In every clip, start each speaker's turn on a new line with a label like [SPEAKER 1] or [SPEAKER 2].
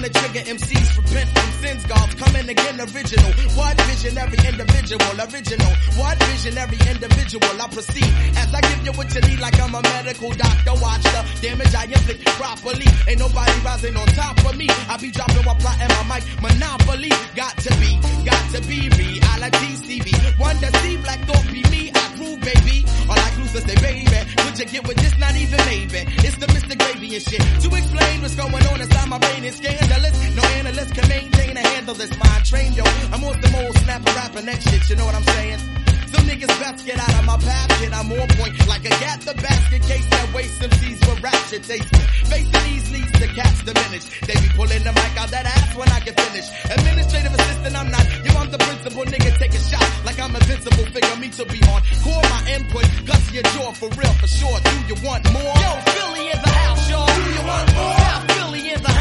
[SPEAKER 1] on the trigger, MCs repent from sins, God. Coming again, original. What visionary individual, original. What visionary individual, I proceed. As I give you what you need, like I'm a medical doctor. Watch the damage I inflict properly. Ain't nobody rising on top of me. I be dropping while plotting my mic. Monopoly. Got to be, got to be reality CV. One to see black thought be me. I baby. All I lose say, baby. Could you get with this? Not even maybe. It's the Mr. Gravy and shit. To explain what's going on inside my brain is scandalous. No analyst can maintain a handle this mind train, yo. I'm on the old snapper rapping that shit, you know what I'm saying? Some niggas best get out of my path. I'm on point like a gat the basket case that waste some seeds with ratchet tasting. Facing these leads to cats diminish. They be pulling the mic out that ass when I get finished. Administrative assistant, I'm not. Yo, I'm the principal nigga. Take a shot like I'm invincible. Figure me to be on. Core my input. Guts your jaw for real, for sure. Do you want more? Yo, Philly in the house, y'all. Do you want more? South Philly in the house,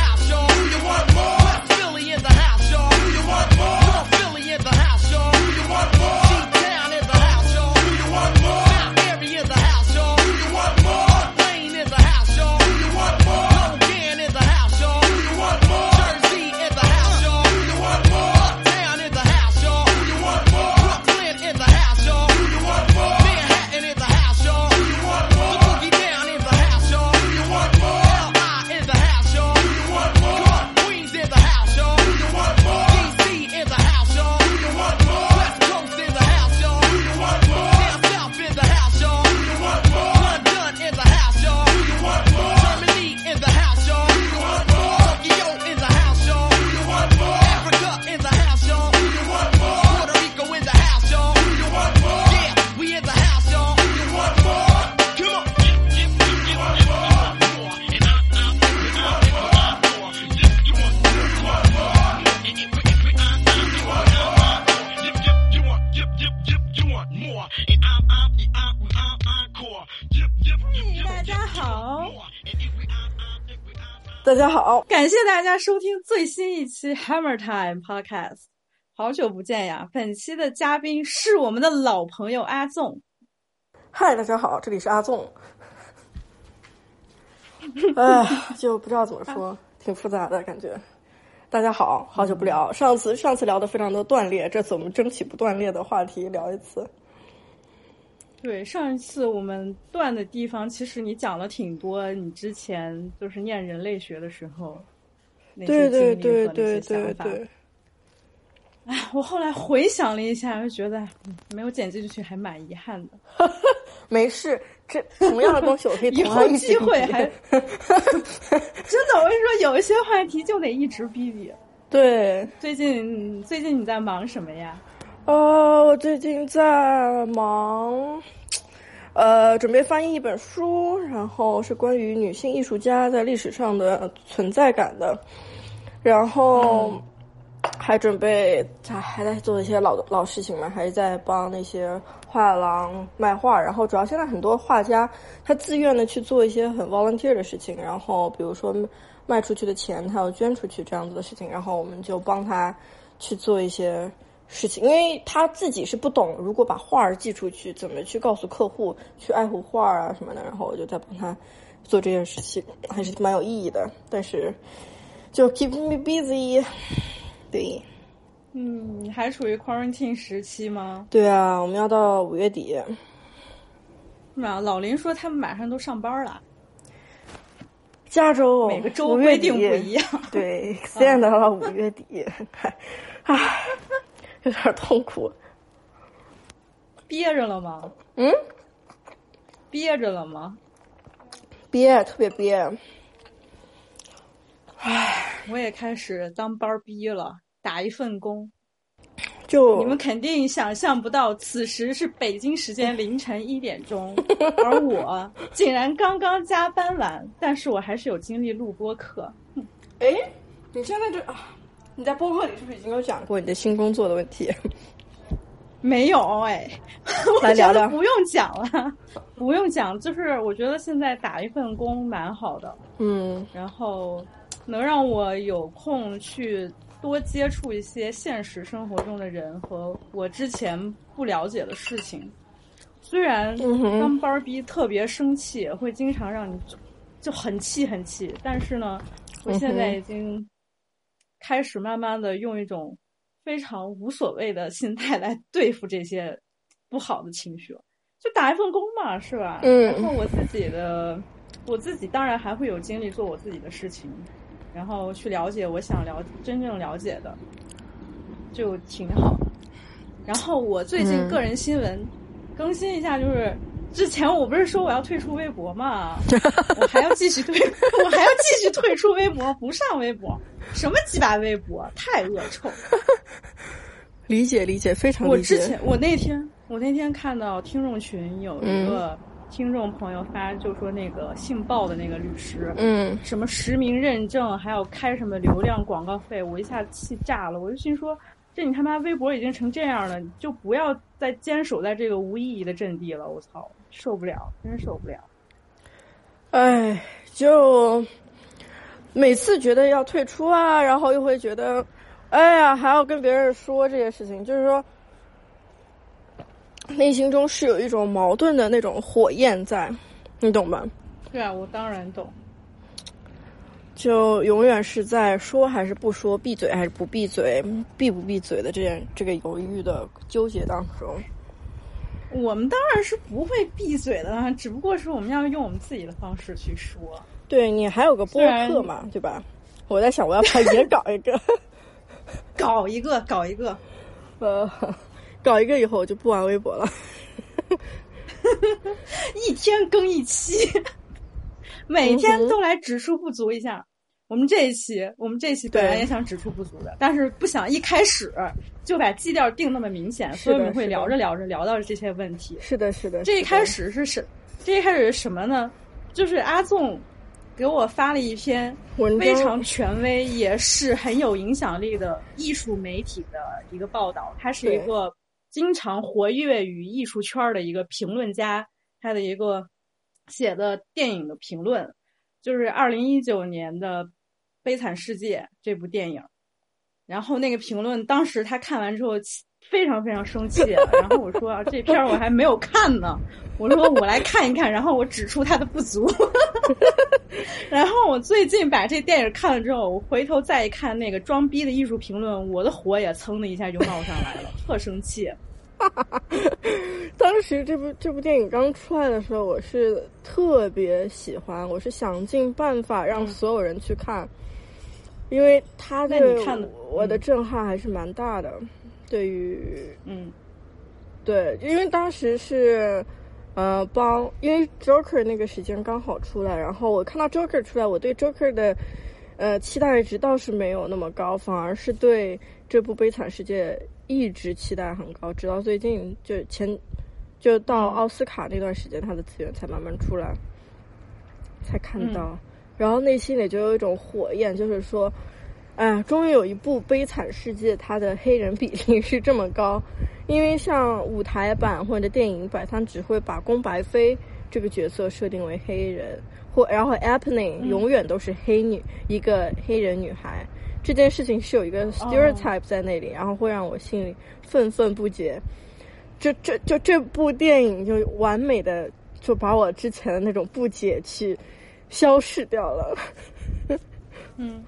[SPEAKER 2] 大家好，感谢大家收听最新一期 Hammer Time Podcast。好久不见呀！本期的嘉宾是我们的老朋友阿纵。
[SPEAKER 3] 嗨，大家好，这里是阿纵。哎，就不知道怎么说，挺复杂的感觉。大家好，好久不聊。上次上次聊的非常的断裂，这次我们争取不断裂的话题聊一次。
[SPEAKER 2] 对，上一次我们断的地方，其实你讲了挺多，你之前就是念人类学的时候，那些
[SPEAKER 3] 对对
[SPEAKER 2] 经历和那
[SPEAKER 3] 对对
[SPEAKER 2] 些想法。
[SPEAKER 3] 对对，
[SPEAKER 2] 哎，我后来回想了一下，就觉得嗯没有剪进去，还蛮遗憾的。
[SPEAKER 3] 没事，这同样的东西我可以
[SPEAKER 2] 以后机会还 真的，我跟你说，有一些话题就得一直逼逼。
[SPEAKER 3] 对。
[SPEAKER 2] 最近最近你在忙什么呀？
[SPEAKER 3] 呃，我最近在忙，呃，准备翻译一本书，然后是关于女性艺术家在历史上的存在感的，然后还准备还还在做一些老老事情嘛，还是在帮那些画廊卖画，然后主要现在很多画家他自愿的去做一些很 volunteer 的事情，然后比如说卖出去的钱他要捐出去这样子的事情，然后我们就帮他去做一些。事情，因为他自己是不懂，如果把画儿寄出去，怎么去告诉客户去爱护画儿啊什么的，然后我就在帮他做这件事情，还是蛮有意义的。但是就 keep me busy，对
[SPEAKER 2] 嗯，你还处于 quarantine 时期吗？
[SPEAKER 3] 对啊，我们要到五月底，
[SPEAKER 2] 是吧？老林说他们马上都上班了，
[SPEAKER 3] 加州
[SPEAKER 2] 每个州规定不一样。
[SPEAKER 3] 对，extend 到五月底，唉，有点痛苦。
[SPEAKER 2] 憋着了吗？
[SPEAKER 3] 嗯，
[SPEAKER 2] 憋着了吗？
[SPEAKER 3] 憋，特别憋。
[SPEAKER 2] 唉我也开始当班儿逼了，打一份工。
[SPEAKER 3] 就
[SPEAKER 2] 你们肯定想象不到，此时是北京时间凌晨一点钟，而我竟然刚刚加班完，但是我还是有精力录播课。
[SPEAKER 3] 哎，你现在这啊，你在播客里是不是已经有讲过你的新工作的问题？
[SPEAKER 2] 没有哎，我
[SPEAKER 3] 来聊聊
[SPEAKER 2] 不用讲了，不用讲，就是我觉得现在打一份工蛮好的，
[SPEAKER 3] 嗯
[SPEAKER 2] 然后能让我有空去多接触一些现实生活中的人和我之前不了解的事情。虽然当班儿逼特别生气，会经常让你就就很气很气，但是呢，我现在已经开始慢慢的用一种非常无所谓的心态来对付这些不好的情绪了，就打一份工嘛，是吧？
[SPEAKER 3] 嗯
[SPEAKER 2] 然后我自己的，我自己当然还会有精力做我自己的事情，然后去了解我想了真正了解的，就挺好的。然后我最近
[SPEAKER 3] 嗯
[SPEAKER 2] 个人新闻更新一下，就是之前我不是说我要退出微博嘛，我还要继续退，我还要继续退出微博，不上微博，什么鸡巴微博，太恶臭。
[SPEAKER 3] 理解理解，非常
[SPEAKER 2] 我
[SPEAKER 3] 理解。
[SPEAKER 2] 我之前我那天我那天看到听众群有一个
[SPEAKER 3] 嗯
[SPEAKER 2] 听众朋友发，就说那个姓鲍的那个律师，
[SPEAKER 3] 嗯
[SPEAKER 2] 什么实名认证，还要开什么流量广告费，我一下气炸了。我就心说，这你他妈微博已经成这样了，你就不要再坚守在这个无意义的阵地了。我操，受不了，真受不了。
[SPEAKER 3] 哎，就每次觉得要退出啊，然后又会觉得，哎呀，还要跟别人说这些事情，就是说，内心中是有一种矛盾的那种火焰在，你懂吧？
[SPEAKER 2] 对啊，我当然懂。
[SPEAKER 3] 就永远是在说还是不说，闭嘴还是不闭嘴，闭不闭嘴的这件这个犹豫的纠结当中。
[SPEAKER 2] 我们当然是不会闭嘴的啦，只不过是我们要用我们自己的方式去说。
[SPEAKER 3] 对你还有个播客嘛，对吧？我在想，我要不要也搞一个？
[SPEAKER 2] 搞一个，搞一个，
[SPEAKER 3] 呃，搞一个以后我就不玩微博了。
[SPEAKER 2] 一天更一期，每天都来指出不足一下。我们这一期，我们这一期本来也想指出不足的，但是不想一开始就把基调定那么明显，所以我们会聊着聊着聊到这些问题。
[SPEAKER 3] 是的，是的。
[SPEAKER 2] 这一开始是什？这一开始是什么呢？就是阿纵给我发了一篇非常权威，也是很有影响力的艺术媒体的一个报道。他是一个经常活跃于艺术圈的一个评论家，他的一个写的电影的评论，就是二零一九年的《悲惨世界》这部电影。然后那个评论，当时他看完之后非常非常生气，然后我说啊，这片儿我还没有看呢，我说我来看一看，然后我指出他的不足。然后我最近把这电影看了之后，我回头再一看那个装逼的艺术评论，我的火也蹭的一下就冒上来了，特生气。
[SPEAKER 3] 当时这部这部电影刚出来的时候，我是特别喜欢，我是想尽办法让所有人去看，因为他
[SPEAKER 2] 那
[SPEAKER 3] 对
[SPEAKER 2] 你看
[SPEAKER 3] 我的
[SPEAKER 2] 嗯
[SPEAKER 3] 震撼还是蛮大的。对于
[SPEAKER 2] 嗯
[SPEAKER 3] 对，因为当时是呃帮，因为 Joker 那个时间刚好出来，然后我看到 Joker 出来，我对 Joker 的呃期待值倒是没有那么高，反而是对这部《悲惨世界》一直期待很高，直到最近就前就到奥斯卡那段时间，它的资源才慢慢出来，才看到，然后内心里就有一种火焰，就是说。哎，终于有一部《悲惨世界》，它的黑人比例是这么高，因为像舞台版或者电影版，它只会把宫白飞这个角色设定为黑人，或然后 Apney 永远都是黑女，一个黑人女孩。这件事情是有一个 stereotype 在那里，然后会让我心里愤愤不解。这这就这部电影就完美的就把我之前的那种不解去消逝掉了。
[SPEAKER 2] 嗯。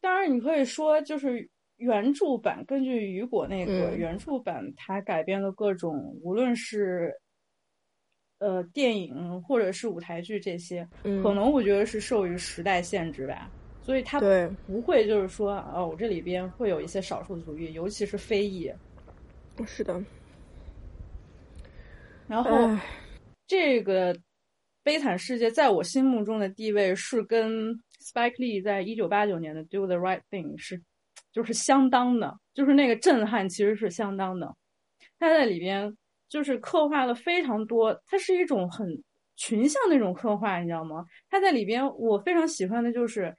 [SPEAKER 2] 当然，你可以说，就是原著版根据雨果那个、
[SPEAKER 3] 嗯
[SPEAKER 2] 原著版，它改编的各种，无论是呃电影或者是舞台剧这些，
[SPEAKER 3] 嗯
[SPEAKER 2] 可能我觉得是受于时代限制吧，所以它
[SPEAKER 3] 对
[SPEAKER 2] 不会就是说，哦，我这里边会有一些少数族裔，尤其是非裔。
[SPEAKER 3] 是的，
[SPEAKER 2] 然后这个《悲惨世界》在我心目中的地位是跟 Spike Lee 在一九八九年的《Do the Right Thing》是就是相当的，就是那个震撼其实是相当的。他在里边就是刻画了非常多，它是一种很群像那种刻画，你知道吗？他在里边我非常喜欢的就是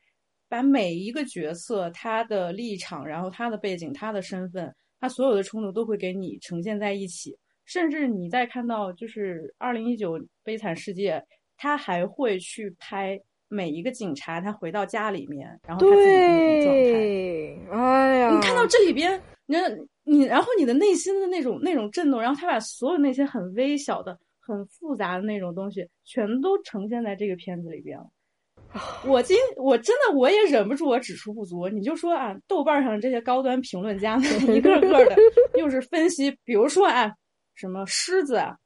[SPEAKER 2] 把每一个角色他的立场，然后他的背景、他的身份，他所有的冲突都会给你呈现在一起。甚至你在看到就是二零一九悲惨世界，他还会去拍每一个警察他回到家里面，然后他自己的状态。
[SPEAKER 3] 对，哎呀，
[SPEAKER 2] 你看到这里边，你你然后你的内心的那种那种震动，然后他把所有那些很微小的、很复杂的那种东西，全都呈现在这个片子里边了。我今我真的我也忍不住我指出不足。你就说啊，豆瓣上这些高端评论家们 一个个的又是分析，比如说啊，什么狮子啊，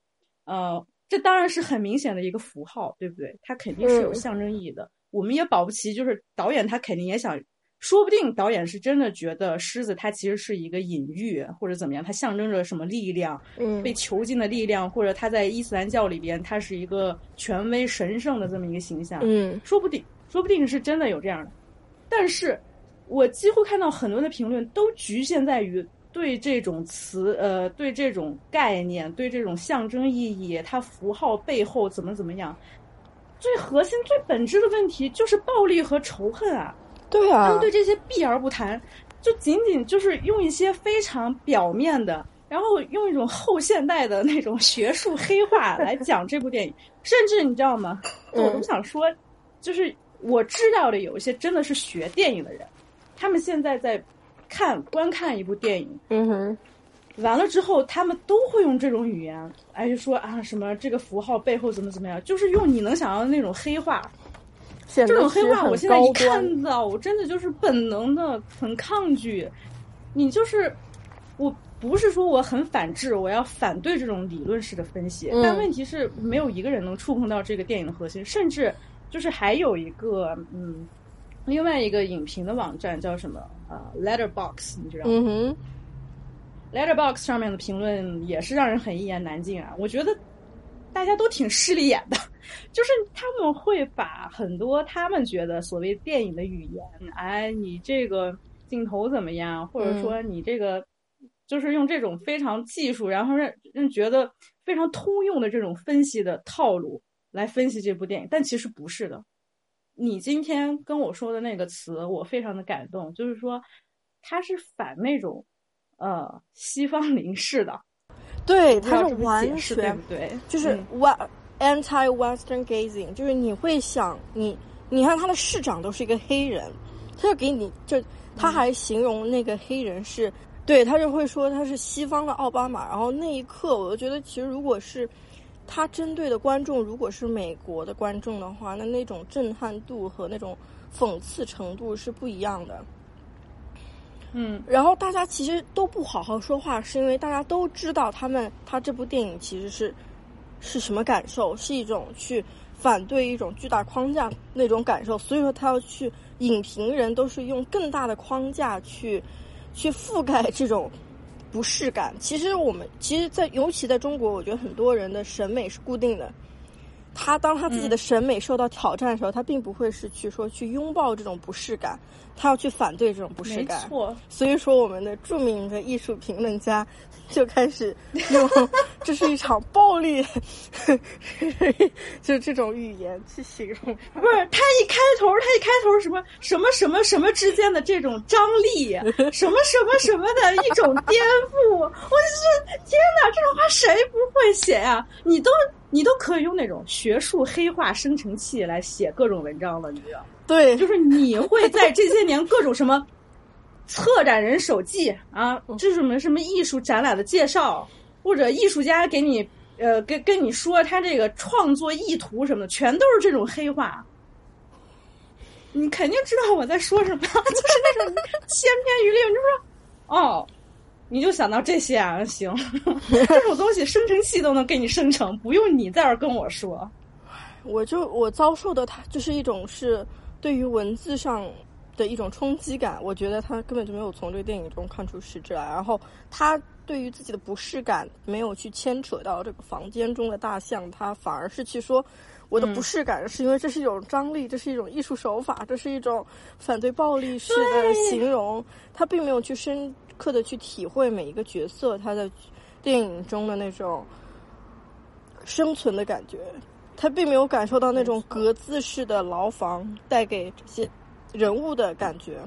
[SPEAKER 2] 呃，这当然是很明显的一个符号，对不对？它肯定是有象征意义的。我们也保不齐，就是导演他肯定也想。说不定导演是真的觉得狮子它其实是一个隐喻，或者怎么样，它象征着什么力量，
[SPEAKER 3] 嗯，
[SPEAKER 2] 被囚禁的力量，或者它在伊斯兰教里边，它是一个权威神圣的这么一个形象，
[SPEAKER 3] 嗯，
[SPEAKER 2] 说不定，说不定是真的有这样的。但是，我几乎看到很多的评论都局限在于对这种词，呃，对这种概念，对这种象征意义，它符号背后怎么怎么样，最核心、最本质的问题就是暴力和仇恨啊。
[SPEAKER 3] 对啊，
[SPEAKER 2] 他们对这些避而不谈，就仅仅就是用一些非常表面的，然后用一种后现代的那种学术黑话来 讲这部电影。甚至你知道吗？我都想说，就是我知道的有一些真的是学电影的人，他们现在在看观看一部电影，
[SPEAKER 3] 嗯哼，
[SPEAKER 2] 完了之后，他们都会用这种语言，哎，就说啊什么这个符号背后怎么怎么样，就是用你能想到的那种黑话。这种黑话，我现在一看到，我真的就是本能的很抗拒。你就是，我不是说我很反制，我要反对这种理论式的分析。但问题是，没有一个人能触碰到这个电影的核心。甚至就是还有一个，嗯，另外一个影评的网站叫什么啊？Letterbox，你知道吗？
[SPEAKER 3] 嗯哼
[SPEAKER 2] ，Letterbox 上面的评论也是让人很一言难尽啊。我觉得。大家都挺势利眼的，就是他们会把很多他们觉得所谓电影的语言，哎，你这个镜头怎么样，或者说你这个，就是用这种非常技术，然后让让觉得非常通用的这种分析的套路来分析这部电影，但其实不是的。你今天跟我说的那个词，我非常的感动，就是说他是反那种呃西方凝视的。
[SPEAKER 3] 对，它是完全
[SPEAKER 2] 对，
[SPEAKER 3] 就是 anti Western gazing，就是你会想你，你看他的市长都是一个黑人，他就给你就他还形容那个黑人是，对他就会说他是西方的奥巴马，然后那一刻我就觉得其实如果是他针对的观众如果是美国的观众的话，那那种震撼度和那种讽刺程度是不一样的。
[SPEAKER 2] 嗯，
[SPEAKER 3] 然后大家其实都不好好说话，是因为大家都知道他们他这部电影其实是是什么感受，是一种去反对一种巨大框架那种感受，所以说他要去影评人都是用更大的框架去去覆盖这种不适感。其实我们其实，在尤其在中国，我觉得很多人的审美是固定的。他当他自己的审美受到挑战的时候，他并不会是去说去拥抱这种不适感，他要去反对这种不适感。
[SPEAKER 2] 没错，
[SPEAKER 3] 所以说我们的著名的艺术评论家就开始用 这是一场暴力，就这种语言去形容。
[SPEAKER 2] 不是他一开头，他一开头什么什么什么什么之间的这种张力，什么什么什么的一种颠覆，我就是天哪，这种话谁不会写呀？你都。你都可以用那种学术黑化生成器来写各种文章了，你知道？
[SPEAKER 3] 对，
[SPEAKER 2] 就是你会在这些年各种什么策展人手记啊，这是什么什么艺术展览的介绍，或者艺术家给你呃跟跟你说他这个创作意图什么的，全都是这种黑话。你肯定知道我在说什么，就是那种千篇一律，你就说哦。你就想到这些啊？行，这种东西生成器都能给你生成，不用你在这儿跟我说。
[SPEAKER 3] 我就我遭受的，它就是一种是对于文字上的一种冲击感。我觉得他根本就没有从这个电影中看出实质来，然后他对于自己的不适感没有去牵扯到这个房间中的大象，他反而是去说我的不适感是因为这是一种张力，这是一种艺术手法，这是一种反对暴力式的形容。他并没有去深。刻的去体会每一个角色他的电影中的那种生存的感觉，他并没有感受到那种格子式的牢房带给这些人物的感觉。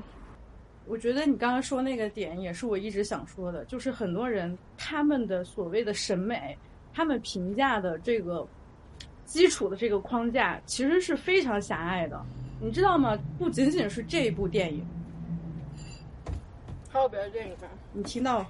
[SPEAKER 2] 我觉得你刚刚说那个点也是我一直想说的，就是很多人他们的所谓的审美，他们评价的这个基础的这个框架其实是非常狭隘的，你知道吗？不仅仅是这一部电影。
[SPEAKER 3] 还有别的电影吗？
[SPEAKER 2] 你听到，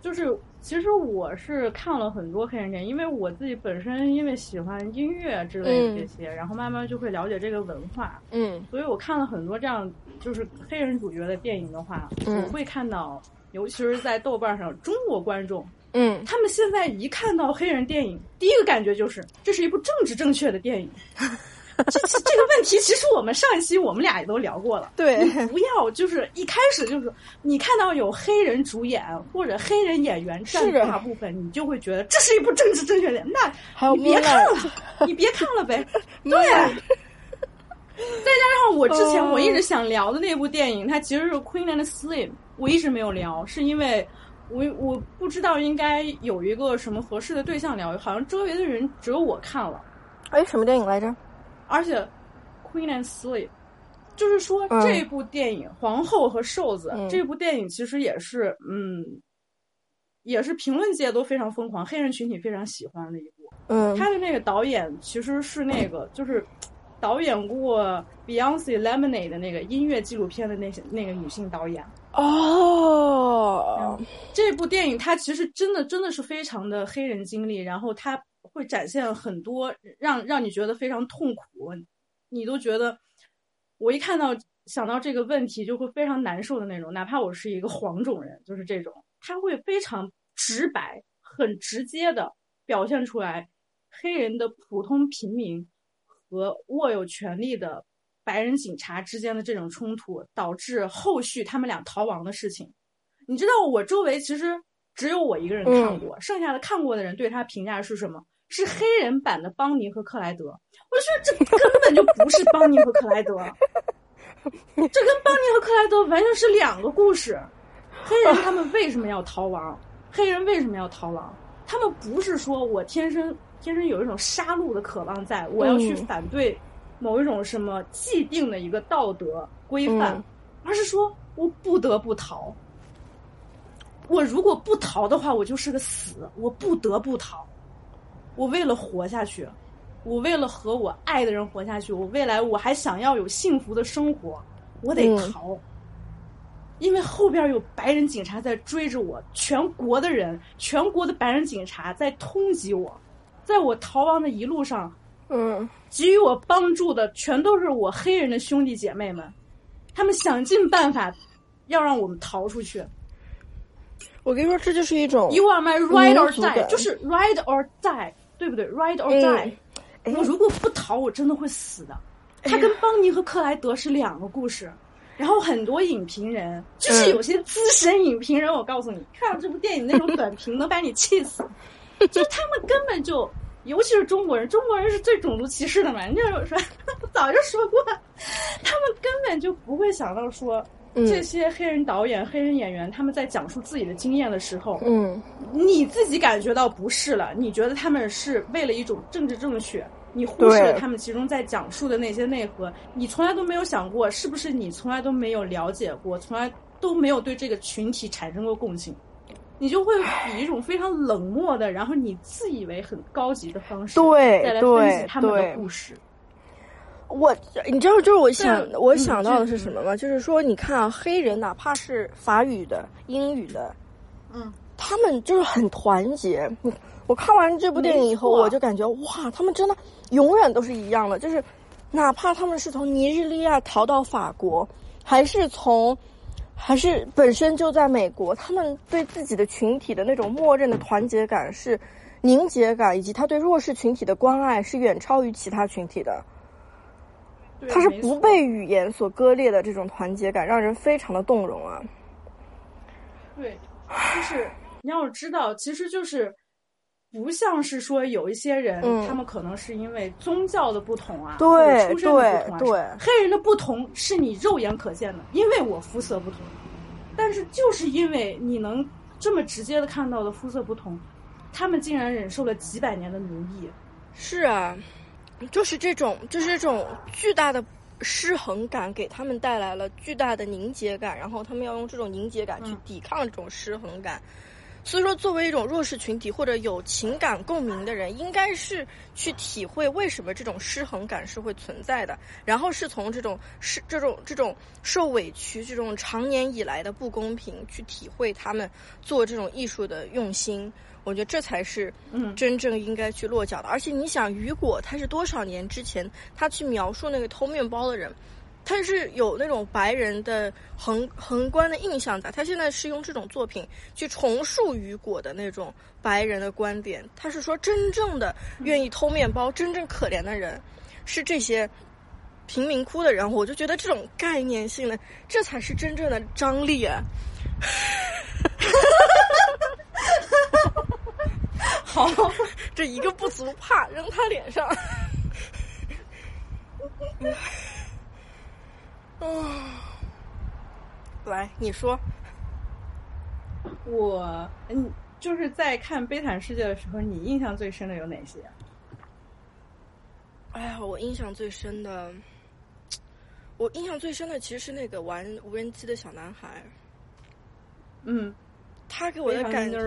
[SPEAKER 2] 就是其实我是看了很多黑人电影，因为我自己本身因为喜欢音乐之类的这些，然后慢慢就会了解这个文化，
[SPEAKER 3] 嗯。
[SPEAKER 2] 所以我看了很多这样就是黑人主角的电影的话，
[SPEAKER 3] 嗯。
[SPEAKER 2] 我会看到，尤其是在豆瓣上，中国观众
[SPEAKER 3] 嗯，
[SPEAKER 2] 他们现在一看到黑人电影，第一个感觉就是这是一部政治正确的电影。这这这个问题，其实我们上一期我们俩也都聊过了。
[SPEAKER 3] 对，
[SPEAKER 2] 不要就是一开始就是你看到有黑人主演或者黑人演员占大部分，你就会觉得这是一部政治正确的。那
[SPEAKER 3] 还有
[SPEAKER 2] 你别看了，你别看了呗。对，再加上我之前
[SPEAKER 3] 哦
[SPEAKER 2] 我一直想聊的那部电影，它其实是《Queen and Slim》，我一直没有聊，是因为我我不知道应该有一个什么合适的对象聊，好像周围的人只有我看了，
[SPEAKER 3] 哎，什么电影来着？
[SPEAKER 2] 而且《Queen and Slim》。就是说，
[SPEAKER 3] 嗯
[SPEAKER 2] 这部电影《皇后和瘦子》
[SPEAKER 3] 嗯
[SPEAKER 2] 这部电影其实也是，嗯，也是评论界都非常疯狂，黑人群体非常喜欢的一部。
[SPEAKER 3] 嗯
[SPEAKER 2] 他的那个导演其实是那个，就是导演过《Beyonce Lemonade》的那个音乐纪录片的那些那个女性导演。
[SPEAKER 3] 哦，
[SPEAKER 2] 这部电影它其实真的真的是非常的黑人经历，然后它会展现很多让让你觉得非常痛苦，你都觉得我一看到想到这个问题就会非常难受的那种，哪怕我是一个黄种人，就是这种，他会非常直白、很直接的表现出来黑人的普通平民和握有权力的白人警察之间的这种冲突，导致后续他们俩逃亡的事情。你知道我周围其实只有我一个人看过，剩下的看过的人对他评价是什么？是黑人版的邦尼和克莱德。我就说这根本就不是邦尼和克莱德，这跟邦尼和克莱德完全是两个故事。黑人他们为什么要逃亡？黑人为什么要逃亡？他们不是说我天生天生有一种杀戮的渴望在，我要去
[SPEAKER 3] 嗯
[SPEAKER 2] 反对某一种什么既定的一个道德规范，
[SPEAKER 3] 嗯
[SPEAKER 2] 而是说我不得不逃。我如果不逃的话，我就是个死，我不得不逃。我为了活下去，我为了和我爱的人活下去，我未来我还想要有幸福的生活，我得
[SPEAKER 3] 嗯。
[SPEAKER 2] 逃。因为后边有白人警察在追着我，全国的人，全国的白人警察在通缉我，在我逃亡的一路上，
[SPEAKER 3] 嗯。
[SPEAKER 2] 给予我帮助的全都是我黑人的兄弟姐妹们，他们想尽办法要让我们逃出去。
[SPEAKER 3] 我跟你说，这就是一种
[SPEAKER 2] You are my ride or die，就是 ride or die，对不对？ride or
[SPEAKER 3] 嗯
[SPEAKER 2] die，、
[SPEAKER 3] 哎
[SPEAKER 2] 我如果不逃，我真的会死的。他跟邦尼和克莱德是两个故事。然后很多影评人，就是有些资深影评人，我告诉你，看了这部电影那种短评能把你气死，就是他们根本就，尤其是中国人，中国人是最种族歧视的嘛。人家有说，我 早就说过，他们根本就不会想到说，
[SPEAKER 3] 嗯。
[SPEAKER 2] 这些黑人导演、黑人演员他们在讲述自己的经验的时候，
[SPEAKER 3] 嗯。
[SPEAKER 2] 你自己感觉到不适了，你觉得他们是为了一种政治正确，你忽视了他们其中在讲述的那些内核，你从来都没有想过，是不是你从来都没有了解过，从来都没有对这个群体产生过共情，你就会以一种非常冷漠的，然后你自以为很高级的方式，
[SPEAKER 3] 对
[SPEAKER 2] 再来分析他们的故事。
[SPEAKER 3] 我你知道，就是我想我想到的是什么吗？就是说，你看啊，黑人哪怕是法语的、英语的，
[SPEAKER 2] 嗯，
[SPEAKER 3] 他们就是很团结。我我看完这部电影以后，我就感觉哇，他们真的永远都是一样的，就是哪怕他们是从尼日利亚逃到法国，还是从。还是本身就在美国，他们对自己的群体的那种默认的团结感是凝结感，以及他对弱势群体的关爱是远超于其他群体的。
[SPEAKER 2] 对
[SPEAKER 3] 它是不被语言所割裂的这种团结感，让人非常的动容啊！
[SPEAKER 2] 对，就是你要知道，其实就是不像是说有一些人，
[SPEAKER 3] 嗯
[SPEAKER 2] 他们可能是因为宗教的不同啊，
[SPEAKER 3] 对
[SPEAKER 2] 出身的不同啊，
[SPEAKER 3] 对对
[SPEAKER 2] 黑人的不同是你肉眼可见的，因为我肤色不同，但是就是因为你能这么直接的看到的肤色不同，他们竟然忍受了几百年的奴役。
[SPEAKER 3] 是啊，就是这种，就是这种巨大的失衡感，给他们带来了巨大的凝结感，然后他们要用这种凝结感去
[SPEAKER 2] 嗯
[SPEAKER 3] 抵抗这种失衡感，所以说，作为一种弱势群体或者有情感共鸣的人，应该是去体会为什么这种失衡感是会存在的，然后是从这种是这种这种受委屈、这种长年以来的不公平去体会他们做这种艺术的用心。我觉得这才是
[SPEAKER 2] 嗯
[SPEAKER 3] 真正应该去落脚的。而且你想，雨果他是多少年之前他去描述那个偷面包的人。他是有那种白人的横横观的印象的，他现在是用这种作品去重塑雨果的那种白人的观点。他是说，真正的愿意偷面包、真正可怜的人，是这些贫民窟的人。我就觉得这种概念性的，这才是真正的张力啊！
[SPEAKER 2] 好，
[SPEAKER 3] 这一个不足，怕扔他脸上。哦，来，你说。
[SPEAKER 2] 我嗯，就是在看《悲惨世界》的时候，你印象最深的有哪些？
[SPEAKER 3] 哎呀，我印象最深的，我印象最深的其实是那个玩无人机的小男孩。
[SPEAKER 2] 嗯，
[SPEAKER 3] 他给我的感觉，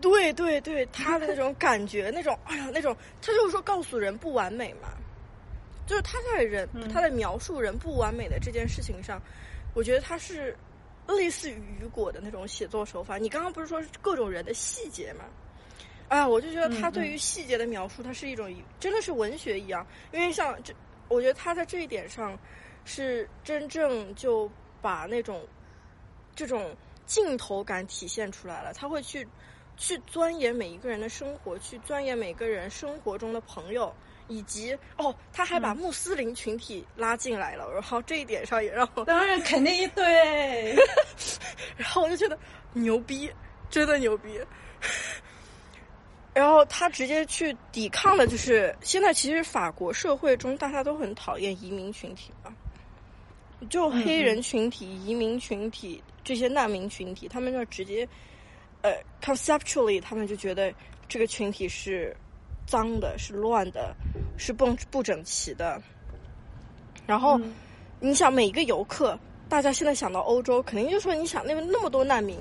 [SPEAKER 3] 对对对，他的那种感觉，那种哎呀，那种他就是说告诉人不完美嘛。就是他在人，他在描述人不完美的这件事情上，我觉得他是类似于雨果的那种写作手法。你刚刚不是说各种人的细节吗？哎呀，我就觉得他对于细节的描述，他是一种真的是文学一样。因为像这，我觉得他在这一点上是真正就把那种这种镜头感体现出来了。他会去去钻研每一个人的生活，去钻研每个人生活中的朋友。以及哦，他还把穆斯林群体拉进来了，然后这一点上也让我
[SPEAKER 2] 当然肯定一对，
[SPEAKER 3] 然后我就觉得牛逼，真的牛逼。然后他直接去抵抗的，就是现在其实法国社会中大家都很讨厌移民群体嘛，就黑人群体、移民群体这些难民群体，他们就直接呃，conceptually 他们就觉得这个群体是。脏的，是乱的，是不不整齐的。然后，你想每一个游客，大家现在想到欧洲，肯定就说你想那边那么多难民，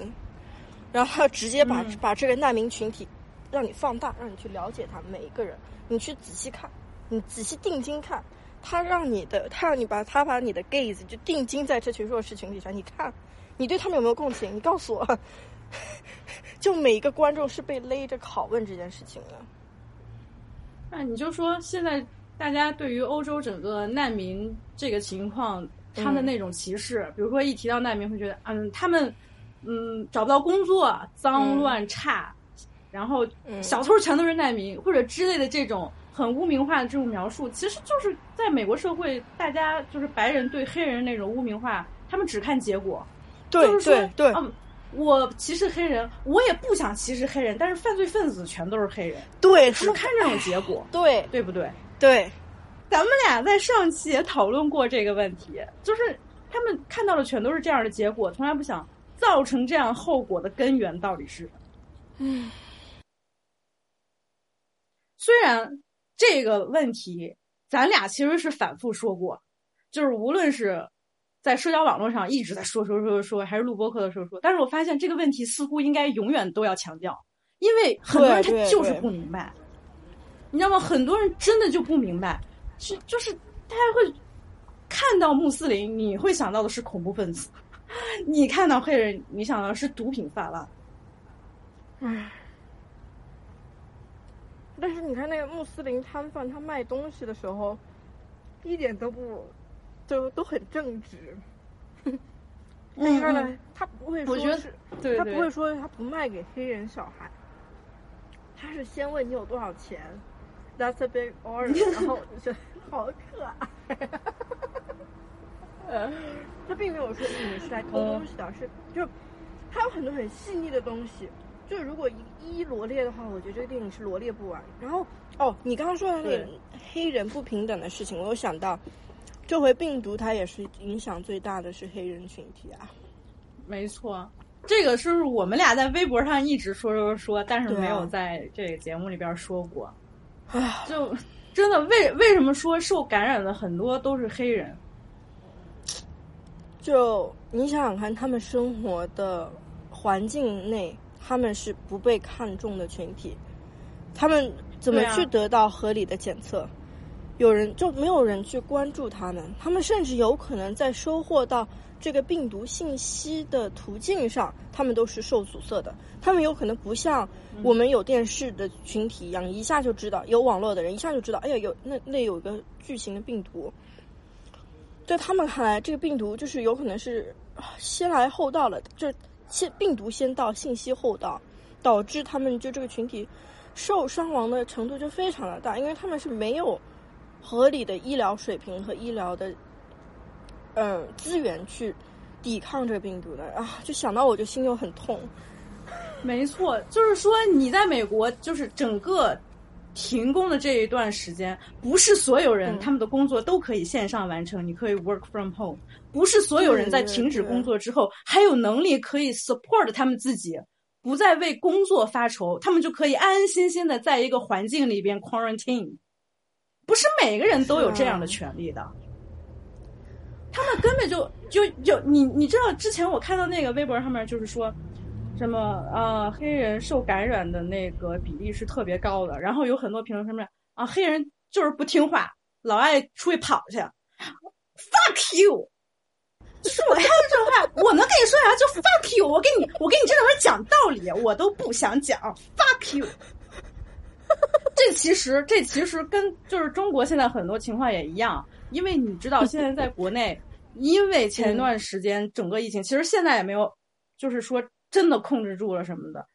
[SPEAKER 3] 然后直接把把这个难民群体让你放大，让你去了解他们每一个人，你去仔细看，你仔细定睛看，他让你的，他让你把他把你的 gaze 就定睛在这群弱势群体上，你看，你对他们有没有共情？你告诉我，就每一个观众是被勒着拷问这件事情的。
[SPEAKER 2] 那你就说，现在大家对于欧洲整个难民这个情况，他们那种歧视，比如说一提到难民，会觉得，嗯，他们，嗯，找不到工作，脏乱差，然后小偷全都是难民，或者之类的这种很污名化的这种描述，其实就是在美国社会，大家就是白人对黑人那种污名化，他们只看结果，
[SPEAKER 3] 对
[SPEAKER 2] 对
[SPEAKER 3] 对，
[SPEAKER 2] 嗯。我歧视黑人，我也不想歧视黑人，但是犯罪分子全都是黑人，
[SPEAKER 3] 对，
[SPEAKER 2] 他们看这种结果，
[SPEAKER 3] 对，
[SPEAKER 2] 对不对？
[SPEAKER 3] 对，
[SPEAKER 2] 咱们俩在上期也讨论过这个问题，就是他们看到的全都是这样的结果，从来不想造成这样后果的根源到底是。
[SPEAKER 3] 嗯，
[SPEAKER 2] 虽然这个问题咱俩其实是反复说过，就是无论是。在社交网络上一直在说说说说，还是录播课的时候说。但是我发现这个问题似乎应该永远都要强调，因为很多人他就是不明白，你知道吗？很多人真的就不明白，是就是大家会看到穆斯林，你会想到的是恐怖分子；你看到黑人，你想到的是毒品泛滥。
[SPEAKER 3] 唉，但是你看那个穆斯林摊贩，他卖东西的时候一点都不。就都很正直，你看呢，他不会说是，他不会说他不卖给黑人小孩，他是先问你有多少钱，That's a big order，然后就好可爱，他并没有说你们是来偷东西的，是就他有很多很细腻的东西，就如果一一罗列的话，我觉得这个电影是罗列不完。然后哦，你刚刚说的那个黑人不平等的事情，我有想到。这回病毒它也是影响最大的是黑人群体啊，
[SPEAKER 2] 没错，这个是我们俩在微博上一直说说说，但是没有在这个节目里边说过。
[SPEAKER 3] 啊，
[SPEAKER 2] 就真的为为什么说受感染的很多都是黑人？
[SPEAKER 3] 就你想想看，他们生活的环境内他们是不被看重的群体，他们怎么去得到合理的检测？有人就没有人去关注他们，他们甚至有可能在收获到这个病毒信息的途径上，他们都是受阻塞的。他们有可能不像我们有电视的群体一样，一下就知道有网络的人一下就知道，哎呀，有那那有个巨型的病毒。在他们看来，这个病毒就是有可能是啊先来后到了，就是先病毒先到，信息后到，导致他们就这个群体受伤亡的程度就非常的大，因为他们是没有合理的医疗水平和医疗的嗯、呃资源去抵抗这个病毒的啊，就想到我就心就很痛。
[SPEAKER 2] 没错，就是说你在美国，就是整个停工的这一段时间，不是所有人、
[SPEAKER 3] 嗯
[SPEAKER 2] 他们的工作都可以线上完成，你可以 work from home，不是所有人在停止工作之后还有能力可以 support 他们自己，不再为工作发愁，他们就可以安安心心的在一个环境里边 quarantine。不是每个人都有这样的权利的。他们根本就就就你你知道之前我看到那个微博上面就是说，什么呃黑人受感染的那个比例是特别高的，然后有很多评论上面啊黑人就是不听话，老爱出去跑去，fuck you。就是我看到这种话，我能跟你说啥？就 fuck you！我跟你，我跟你这种人讲道理，我都不想讲 fuck you。这其实，这其实跟就是中国现在很多情况也一样，因为你知道现在在国内，因为前一段时间整个疫情，其实现在也没有，就是说真的控制住了什么的，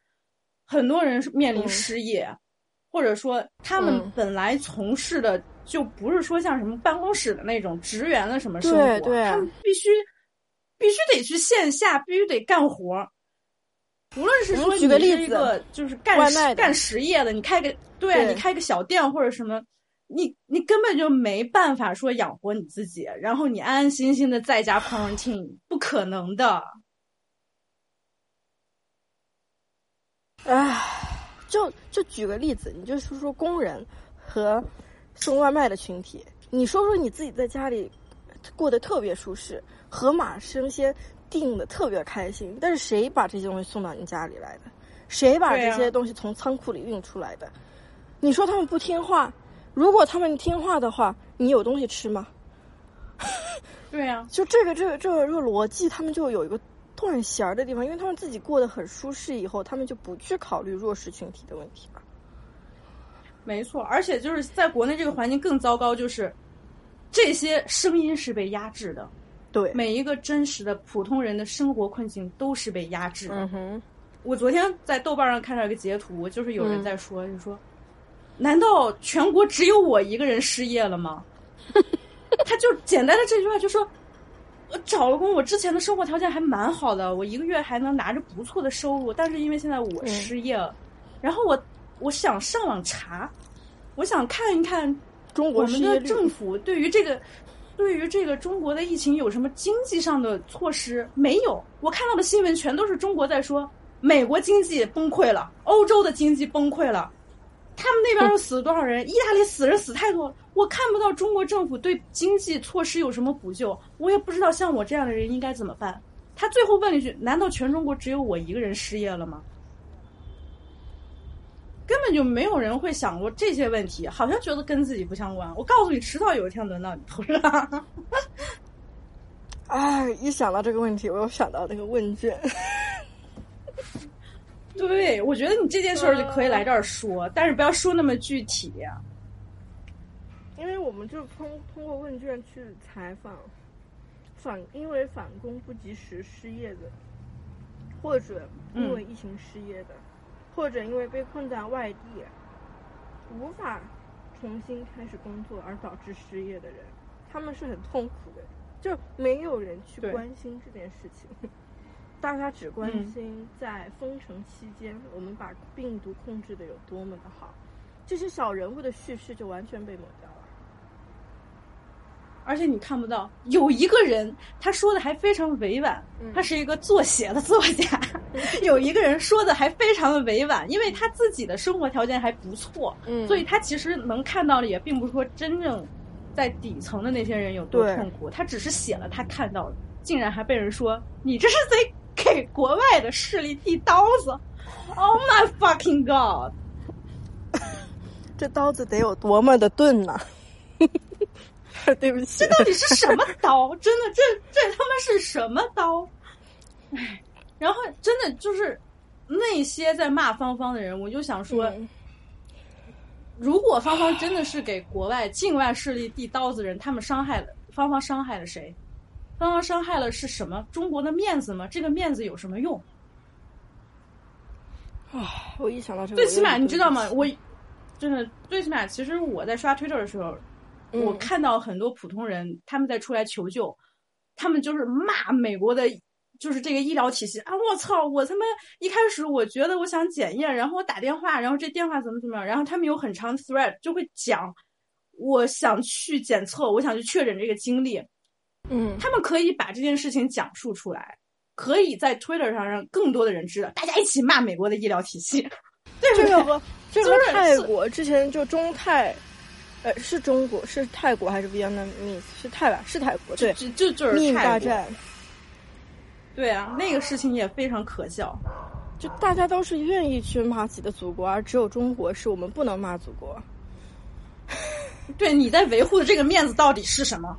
[SPEAKER 2] 很多人是面临
[SPEAKER 3] 嗯。
[SPEAKER 2] 失业，或者说他们
[SPEAKER 3] 嗯。
[SPEAKER 2] 本来从事的就不是说像什么办公室的那种职员的什么生活，
[SPEAKER 3] 对对
[SPEAKER 2] 他们必须必须得去线下，必须得干活儿。无论是说
[SPEAKER 3] 举个例子
[SPEAKER 2] 就是干干实业的，你开个对
[SPEAKER 3] 对
[SPEAKER 2] 你开个小店或者什么，你你根本就没办法说养活你自己，然后你安安心心的在家 quarantine，不可能的。
[SPEAKER 3] 唉，就就举个例子，你就说说工人和送外卖的群体，你说说你自己在家里过得特别舒适，盒马生鲜订的特别开心，但是谁把这些东西送到你家里来的？谁把这些东西从仓库里运出来的？你说他们不听话，如果他们听话的话，你有东西吃吗？
[SPEAKER 2] 对呀、
[SPEAKER 3] 就这个这个这个这个逻辑，他们就有一个断弦儿的地方，因为他们自己过得很舒适，以后他们就不去考虑弱势群体的问题了。
[SPEAKER 2] 没错，而且就是在国内这个环境更糟糕，就是这些声音是被压制的，
[SPEAKER 3] 对，
[SPEAKER 2] 每一个真实的普通人的生活困境都是被压制的。
[SPEAKER 3] 嗯哼，
[SPEAKER 2] 我昨天在豆瓣上看到一个截图，就是有人
[SPEAKER 3] 嗯。
[SPEAKER 2] 在说，就说，难道全国只有我一个人失业了吗？他就简单的这句话就说，我找了工，我之前的生活条件还蛮好的，我一个月还能拿着不错的收入，但是因为现在我
[SPEAKER 3] 嗯
[SPEAKER 2] 失业了，然后我我想上网查，我想看一看
[SPEAKER 3] 中
[SPEAKER 2] 我们
[SPEAKER 3] 国
[SPEAKER 2] 的政府对于这个，对于这个中国的疫情有什么经济上的措施？没有，我看到的新闻全都是中国在说美国经济崩溃了，欧洲的经济崩溃了，他们那边又死了多少人？意大利死人死太多了，我看不到中国政府对经济措施有什么补救，我也不知道像我这样的人应该怎么办。他最后问了一句：“难道全中国只有我一个人失业了吗？”根本就没有人会想过这些问题，好像觉得跟自己不相关。我告诉你，迟早有一天轮到你头上。
[SPEAKER 3] 哎，一想到这个问题，我又想到那个问卷。
[SPEAKER 2] 对，我觉得你这件事儿就可以来这儿说，但是不要说那么具体。
[SPEAKER 3] 因为我们就通通过问卷去采访反因为返工不及时失业的，或者因为疫情失业的，或者因为被困在外地无法重新开始工作而导致失业的人，他们是很痛苦的，就没有人去关心这件事情。大家只关
[SPEAKER 2] 嗯
[SPEAKER 3] 心在封城期间，我们把病毒控制的有多么的好，这些小人物的叙事就完全被抹掉了。
[SPEAKER 2] 而且你看不到有一个人，他说的还非常委婉，
[SPEAKER 3] 嗯
[SPEAKER 2] 他是一个作协的作家。有一个人说的还非常的委婉，因为他自己的生活条件还不错，
[SPEAKER 3] 嗯
[SPEAKER 2] 所以他其实能看到的也并不是说真正在底层的那些人有多痛苦，他只是写了他看到的，竟然还被人说你这是在给国外的势力递刀子。Oh my fucking god！
[SPEAKER 3] 这刀子得有多么的钝呢？对不起，
[SPEAKER 2] 这到底是什么刀？真的，这这他妈是什么刀？唉，然后真的就是那些在骂芳芳的人，我就想说，
[SPEAKER 3] 嗯
[SPEAKER 2] 如果芳芳真的是给国外境外势力递刀子人，他们伤害了芳芳，伤害了谁？芳芳伤害了是什么？中国的面子吗？这个面子有什么用？
[SPEAKER 3] 啊我一想到这个，
[SPEAKER 2] 最起码你知道吗？我真的最起码，其实我在刷 Twitter 的时候，
[SPEAKER 3] 嗯
[SPEAKER 2] 我看到很多普通人他们在出来求救，他们就是骂美国的，就是这个医疗体系啊！我操！我他妈一开始我觉得我想检验，然后我打电话，然后这电话怎么怎么样，然后他们有很长的 thread 就会讲，我想去检测，我想去确诊这个经历，
[SPEAKER 3] 嗯，
[SPEAKER 2] 他们可以把这件事情讲述出来，可以在 Twitter 上让更多的人知道，大家一起骂美国的医疗体系，对不对？
[SPEAKER 3] 这个和这个和
[SPEAKER 2] 就是
[SPEAKER 3] 泰国之前就中泰，呃，是中国是泰国还是 Vietnamese？是泰吧？是泰国对。
[SPEAKER 2] 就就就是
[SPEAKER 3] 密
[SPEAKER 2] 泰国
[SPEAKER 3] 大战，
[SPEAKER 2] 对啊，那个事情也非常可笑。
[SPEAKER 3] 就大家都是愿意去骂自己的祖国，而只有中国是我们不能骂祖国。
[SPEAKER 2] 对你在维护的这个面子到底是什么？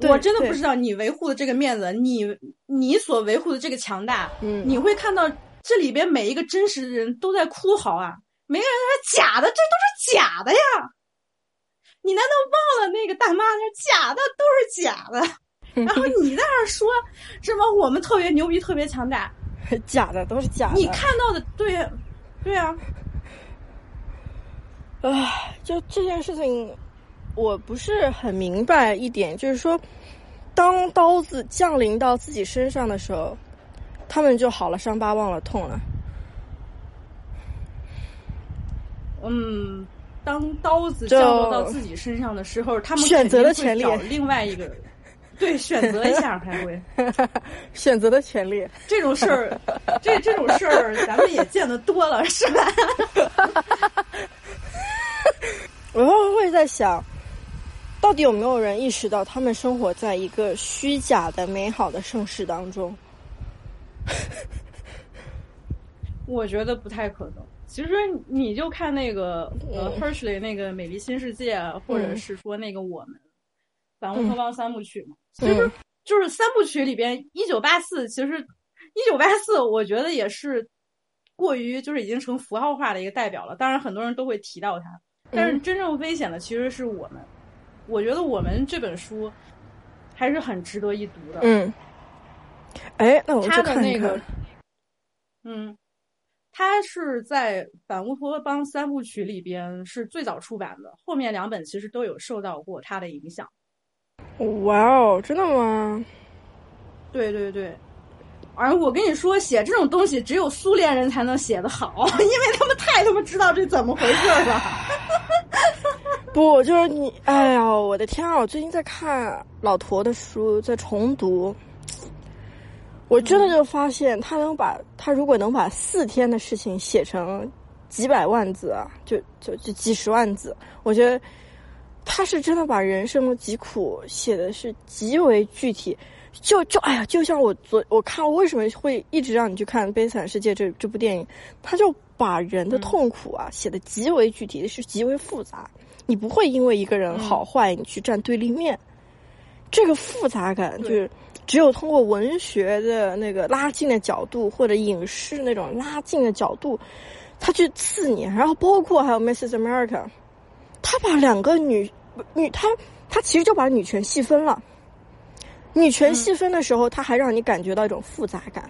[SPEAKER 2] 我真的不知道你维护的这个面子，你你所维护的这个强大，
[SPEAKER 3] 嗯
[SPEAKER 2] 你会看到这里边每一个真实的人都在哭嚎啊，每个人都是假的，这都是假的呀！你难道忘了那个大妈那假的都是假的？然后你在那儿说什么我们特别牛逼、特别强大？
[SPEAKER 3] 假的都是假的。
[SPEAKER 2] 你看到的对，对啊，
[SPEAKER 3] 啊，就这件事情，我不是很明白一点，就是说，当刀子降临到自己身上的时候，他们就好了，伤疤忘了痛了。
[SPEAKER 2] 嗯，当刀子
[SPEAKER 3] 就
[SPEAKER 2] 降落到自己身上的时候，他们
[SPEAKER 3] 选择的权利
[SPEAKER 2] 找另外一个人，对，选择一下还会
[SPEAKER 3] 选择的权利。
[SPEAKER 2] 这种事儿，这这种事儿咱们也见得多了，是吧？
[SPEAKER 3] 我会会在想，到底有没有人意识到，他们生活在一个虚假的美好的盛世当中？
[SPEAKER 2] 我觉得不太可能。其实你就看那个呃
[SPEAKER 3] 嗯
[SPEAKER 2] Hershey 那个《美丽新世界》，或者是说那个我们反乌托邦三部曲嘛，其实
[SPEAKER 3] 嗯
[SPEAKER 2] 就是三部曲里边，一九八四其实一九八四，我觉得也是过于就是已经成符号化的一个代表了。当然，很多人都会提到它，但是
[SPEAKER 3] 嗯
[SPEAKER 2] 真正危险的其实是我们。我觉得我们这本书还是很值得一读的。
[SPEAKER 3] 嗯，哎，那我们
[SPEAKER 2] 他
[SPEAKER 3] 就看一
[SPEAKER 2] 的那个
[SPEAKER 3] 看。，
[SPEAKER 2] 嗯，他是在《反乌托邦三部曲》里边是最早出版的，后面两本其实都有受到过他的影响。
[SPEAKER 3] 哇哦，真的吗？
[SPEAKER 2] 对对对，而我跟你说，写这种东西只有苏联人才能写得好，因为他们太他妈知道这怎么回事儿了。
[SPEAKER 3] 不，就是你，哎呀，我的天啊！我最近在看老陀的书，在重读，我真的就发现他能把他如果能把四天的事情写成几百万字啊，就就就几十万字，我觉得他是真的把人生的疾苦写的是极为具体。就就哎呀，就像我昨我看我为什么会一直让你去看《悲惨世界》这这部电影，他就把人的痛苦啊、写的极为具体，是极为复杂。你不会因为一个人好坏，你去站对立面。这个复杂感就是只有通过文学的那个拉近的角度，或者影视那种拉近的角度，他去刺你。然后包括还有《Mrs. America》，他把两个女女他他其实就把女权细分了。女权细分的时候，他还让你感觉到一种复杂感，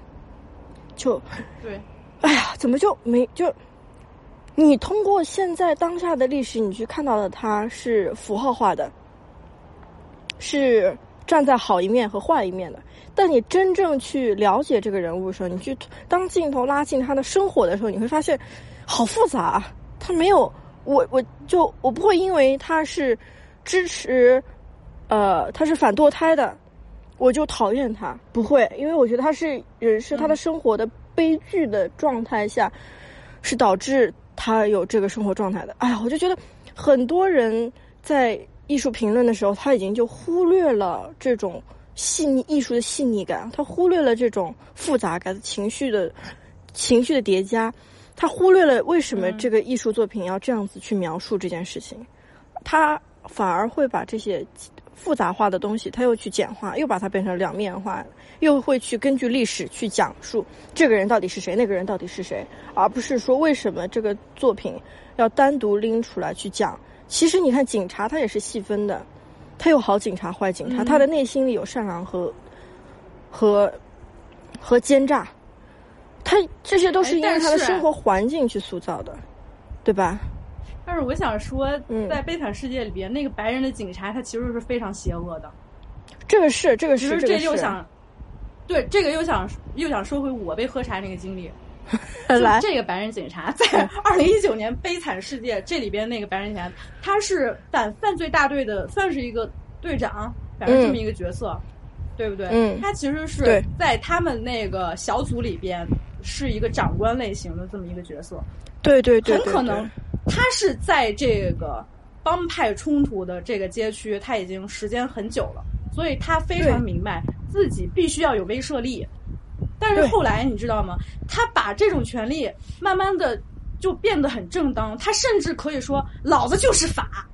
[SPEAKER 3] 就
[SPEAKER 2] 对，
[SPEAKER 3] 哎呀，怎么就没就？你通过现在当下的历史，你去看到的它是符号化的，是站在好一面和坏一面的。但你真正去了解这个人物的时候，你去当镜头拉近他的生活的时候，你会发现好复杂啊。他没有我，我就我不会因为他是支持，呃，他是反堕胎的，我就讨厌他。不会，因为我觉得他是人是他的生活的悲剧的状态下，是导致他有这个生活状态的。哎呀，我就觉得很多人在艺术评论的时候，他已经就忽略了这种细腻艺术的细腻感，他忽略了这种复杂感、情绪的情绪的叠加，他忽略了为什么
[SPEAKER 2] 嗯
[SPEAKER 3] 这个艺术作品要这样子去描述这件事情，他反而会把这些复杂化的东西，他又去简化，又把它变成两面化，又会去根据历史去讲述这个人到底是谁，那个人到底是谁，而不是说为什么这个作品要单独拎出来去讲。其实你看，警察他也是细分的，他有好警察、坏警察，
[SPEAKER 2] 嗯
[SPEAKER 3] 他的内心里有善良和和和奸诈，他这些都是因为他的生活环境去塑造的，对吧？
[SPEAKER 2] 但是我想说，
[SPEAKER 3] 嗯
[SPEAKER 2] 在《悲惨世界》里边，那个白人的警察他其实是非常邪恶的。
[SPEAKER 3] 这个是，这个是，
[SPEAKER 2] 其实
[SPEAKER 3] 这。
[SPEAKER 2] 又想，对这个又想又想说回我被喝茶那个经历。就
[SPEAKER 3] 来，
[SPEAKER 2] 这个白人警察在 二零一九年《悲惨世界》这里边那个白人警察，他是反犯罪大队的，算是一个队长，反正这么一个角色，对不对？
[SPEAKER 3] 嗯。
[SPEAKER 2] 他其实是在他们那个小组里边是一个长官类型的这么一个角色，
[SPEAKER 3] 对对对对，
[SPEAKER 2] 很可能他是在这个帮派冲突的这个街区，他已经时间很久了，所以他非常明白自己必须要有威慑力。但是后来你知道吗？他把这种权利慢慢的就变得很正当，他甚至可以说“老子就是法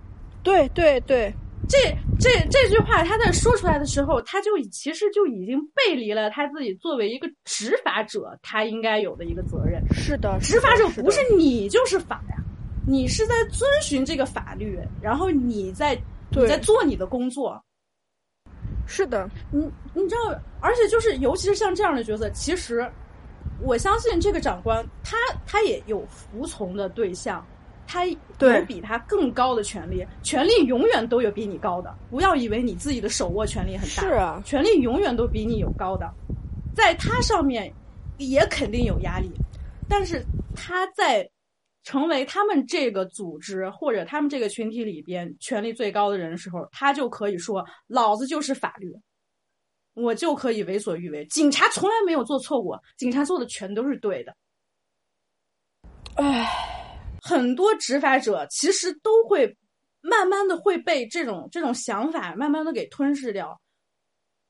[SPEAKER 3] 对对对”。
[SPEAKER 2] 这这这句话他在说出来的时候，他就其实就已经背离了他自己作为一个执法者他应该有的一个责任。
[SPEAKER 3] 是的，
[SPEAKER 2] 执法者不是你就是法呀，你是在遵循这个法律，然后你在你
[SPEAKER 3] 对
[SPEAKER 2] 在做你的工作。
[SPEAKER 3] 是的，
[SPEAKER 2] 你你知道，而且就是尤其是像这样的角色，其实我相信这个长官他他也有服从的对象，他有比他更高的权利，权利永远都有比你高的。不要以为你自己的手握权力很大，
[SPEAKER 3] 是啊
[SPEAKER 2] 权力永远都比你有高的，在他上面也肯定有压力，但是他在成为他们这个组织或者他们这个群体里边权力最高的人的时候，他就可以说：“老子就是法律，我就可以为所欲为。”警察从来没有做错过，警察做的全都是对的。
[SPEAKER 3] 唉，
[SPEAKER 2] 很多执法者其实都会慢慢的会被这种这种想法慢慢的给吞噬掉。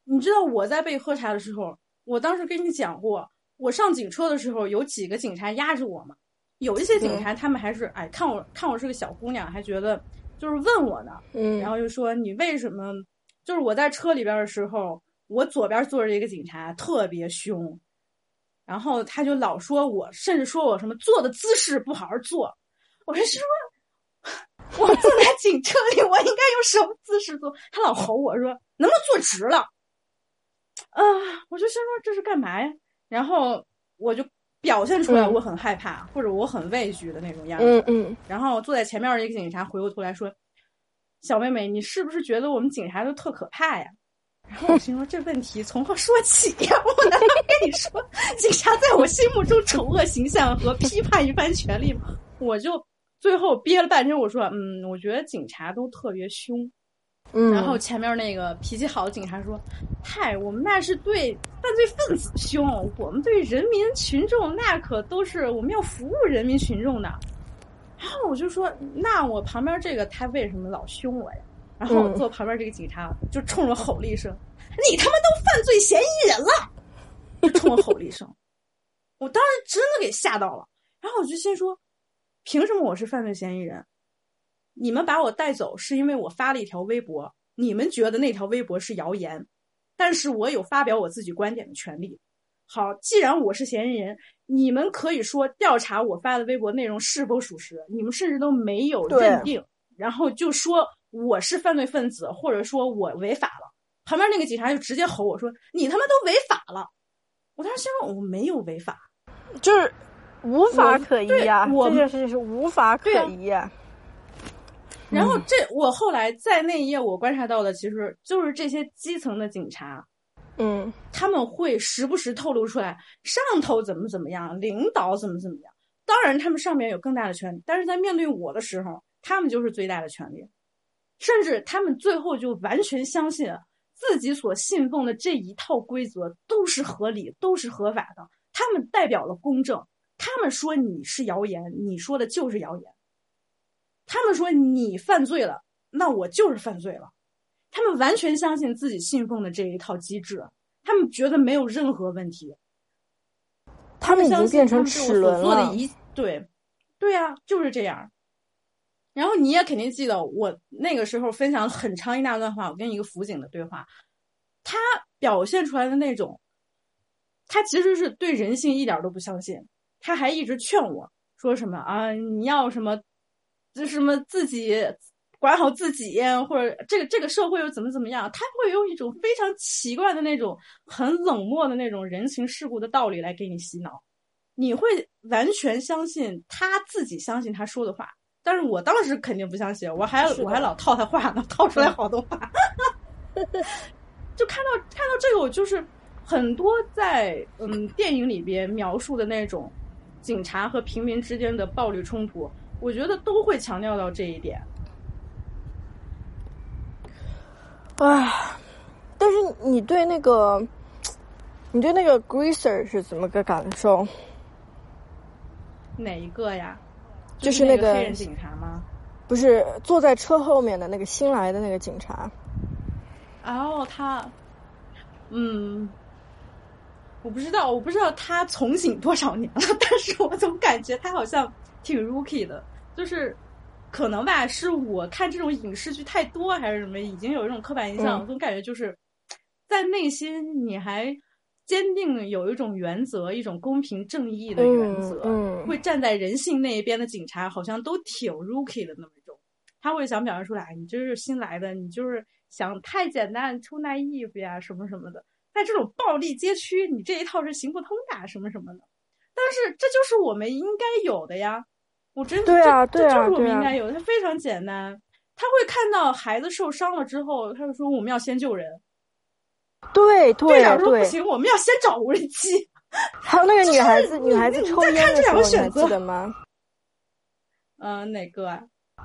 [SPEAKER 2] 你知道我在被喝茶的时候，我当时跟你讲过，我上警车的时候有几个警察压着我嘛，有一些警察他们还是哎看我看我是个小姑娘，还觉得就是问我呢，
[SPEAKER 3] 嗯，
[SPEAKER 2] 然后就说你为什么？就是我在车里边的时候，我左边坐着一个警察，特别凶，然后他就老说我，甚至说我什么坐的姿势不好好坐。我是说，我坐在警车里，我应该用什么姿势坐？他老吼我说，能不能坐直了？啊、我就心说这是干嘛呀？然后我就表现出来
[SPEAKER 3] 嗯
[SPEAKER 2] 我很害怕、或者我很畏惧的那种样子。
[SPEAKER 3] 嗯嗯，
[SPEAKER 2] 然后坐在前面的一个警察回过头来说：“小妹妹，你是不是觉得我们警察都特可怕呀？”然后我心说：“这问题从何说起呀？我难道跟你说，警察在我心目中丑恶形象和批判一番权利吗？”我就最后憋了半天，我说：“嗯，我觉得警察都特别凶。”
[SPEAKER 3] 嗯，
[SPEAKER 2] 然后前面那个脾气好的警察说：“嗨，我们那是对犯罪分子凶，我们对人民群众那可都是我们要服务人民群众的。”然后我就说：“那我旁边这个他为什么老凶我呀？”然后坐旁边这个警察就冲我吼了一声：“你他妈都犯罪嫌疑人了！” 就冲我吼了一声，我当时真的给吓到了。然后我就心说：“凭什么我是犯罪嫌疑人？”你们把我带走是因为我发了一条微博，你们觉得那条微博是谣言，但是我有发表我自己观点的权利。好，既然我是嫌疑人，你们可以说调查我发的微博内容是否属实，你们甚至都没有认定，然后就说我是犯罪分子，或者说我违法了。旁边那个警察就直接吼我说：“你他妈都违法了！”我当时心说我没有违法，
[SPEAKER 3] 就是无法可依
[SPEAKER 2] 啊、我
[SPEAKER 3] 这件事情是无法可依呀、
[SPEAKER 2] 然后这我后来在那一页我观察到的，其实就是这些基层的警察，
[SPEAKER 3] 嗯
[SPEAKER 2] 他们会时不时透露出来上头怎么怎么样，领导怎么怎么样。当然，他们上面有更大的权利，但是在面对我的时候，他们就是最大的权利，甚至他们最后就完全相信自己所信奉的这一套规则都是合理、都是合法的。他们代表了公正，他们说你是谣言，你说的就是谣言。他们说你犯罪了，那我就是犯罪了。他们完全相信自己信奉的这一套机制，他们觉得没有任何问题。
[SPEAKER 3] 他们已经变成齿轮了
[SPEAKER 2] 的。一对，对呀、就是这样。然后你也肯定记得我那个时候分享了很长一大段话，我跟一个辅警的对话，他表现出来的那种，他其实是对人性一点都不相信，他还一直劝我说什么啊，你要什么，这什么自己管好自己，或者这个这个社会又怎么怎么样，他会用一种非常奇怪的那种很冷漠的那种人情世故的道理来给你洗脑，你会完全相信他自己相信他说的话。但是我当时肯定不相信，我还我还老套他话呢，套出来好多话。就看到看到这个，我就是很多在嗯电影里边描述的那种警察和平民之间的暴力冲突，我觉得都会强调到这一点。
[SPEAKER 3] 唉，但是你对那个，你对那个 Greaser 是怎么个感受？
[SPEAKER 2] 哪一个呀？
[SPEAKER 3] 就是那个
[SPEAKER 2] 黑人警察吗？
[SPEAKER 3] 不是坐在车后面的那个新来的那个警察，
[SPEAKER 2] 哦，他，嗯，我不知道，我不知道他从警多少年了，但是我总感觉他好像挺 rookie 的，就是可能吧，是我看这种影视剧太多还是什么，已经有一种刻板印象，
[SPEAKER 3] 嗯
[SPEAKER 2] 我总感觉就是在内心你还坚定有一种原则，一种公平正义的原则，
[SPEAKER 3] 嗯嗯
[SPEAKER 2] 会站在人性那一边的警察，好像都挺 rookie 的那么一种。他会想表现出来，哎你就是新来的，你就是想太简单，too naive 呀，什么什么的。在这种暴力街区，你这一套是行不通的，什么什么的。但是这就是我们应该有的呀！我真
[SPEAKER 3] 对啊
[SPEAKER 2] 这
[SPEAKER 3] 对啊
[SPEAKER 2] 这就是我们
[SPEAKER 3] 对啊
[SPEAKER 2] 应该有的，它非常简单。他会看到孩子受伤了之后，他就说我们要先救人。
[SPEAKER 3] 对对
[SPEAKER 2] 队长说不
[SPEAKER 3] 对，
[SPEAKER 2] 行，我们要先找无人机。
[SPEAKER 3] 还有那个 女孩子，
[SPEAKER 2] 你
[SPEAKER 3] 女孩子
[SPEAKER 2] 你
[SPEAKER 3] 抽烟的时候，
[SPEAKER 2] 再看这两个
[SPEAKER 3] 你还
[SPEAKER 2] 选择
[SPEAKER 3] 记得吗？
[SPEAKER 2] 嗯、哪个啊？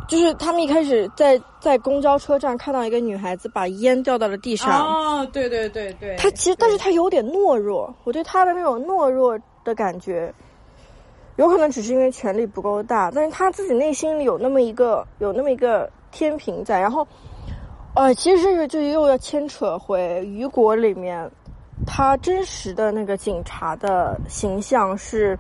[SPEAKER 3] 就是他们一开始在在公交车站看到一个女孩子把烟掉到了地上，
[SPEAKER 2] 哦，对对对对，
[SPEAKER 3] 她其实，但是
[SPEAKER 2] 对
[SPEAKER 3] 她有点懦弱，我对她的那种懦弱的感觉，有可能只是因为权力不够大，但是他自己内心里有那么一个有那么一个天平在，然后，呃，其实这个就又要牵扯回雨果里面，他真实的那个警察的形象是，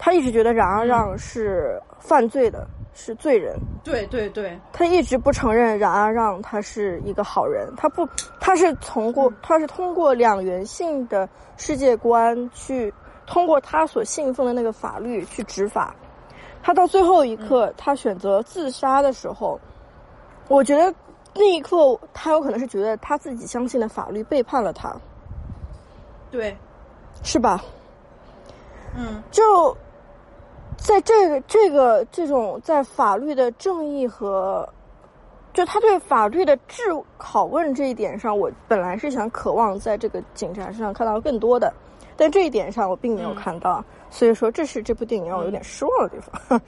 [SPEAKER 3] 他一直觉得冉阿让是犯罪的，是罪人，
[SPEAKER 2] 对对对，
[SPEAKER 3] 他一直不承认冉阿让他是一个好人，他不，他是从过，他是通过两元性的世界观去，通过他所信奉的那个法律去执法。他到最后一刻，他选择自杀的时候，我觉得那一刻他有可能是觉得他自己相信的法律背叛了他，
[SPEAKER 2] 对，
[SPEAKER 3] 是吧？
[SPEAKER 2] 嗯，
[SPEAKER 3] 就在这个这个这种在法律的正义和就他对法律的质拷问这一点上，我本来是想渴望在这个警察身上看到更多的，但这一点上我并没有
[SPEAKER 2] 嗯
[SPEAKER 3] 看到，所以说这是这部电影让我有点失望的地方。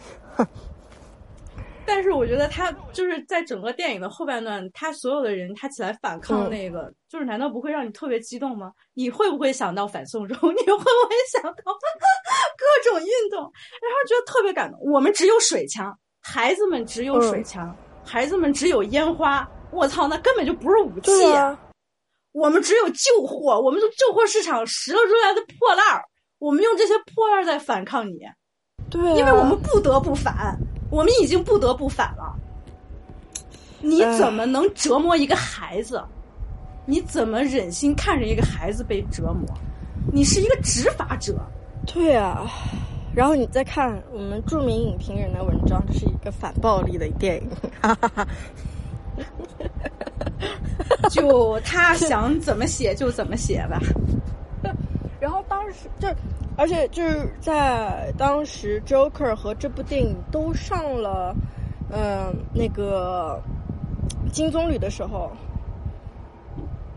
[SPEAKER 2] 但是我觉得他就是在整个电影的后半段，他所有的人他起来反抗
[SPEAKER 3] 嗯
[SPEAKER 2] 那个，就是难道不会让你特别激动吗？你会不会想到反送中？你会不会想到 各种运动？然后觉得特别感动。我们只有水枪，孩子们只有水枪，孩子们只有烟花。我操，那根本就不是武器
[SPEAKER 3] 啊，
[SPEAKER 2] 我们只有旧货，我们从旧货市场拾了出来的破烂儿，我们用这些破烂儿在反抗你，
[SPEAKER 3] 对啊，
[SPEAKER 2] 因为我们不得不反，我们已经不得不反了。你怎么能折磨一个孩子？你怎么忍心看着一个孩子被折磨？你是一个执法者，
[SPEAKER 3] 对啊。然后你再看我们著名影评人的文章，这是一个反暴力的电影，哈哈哈。
[SPEAKER 2] 就他想怎么写就怎么写吧。
[SPEAKER 3] 然后当时就，而且就是在当时，Joker 和这部电影都上了，嗯、那个金棕榈的时候，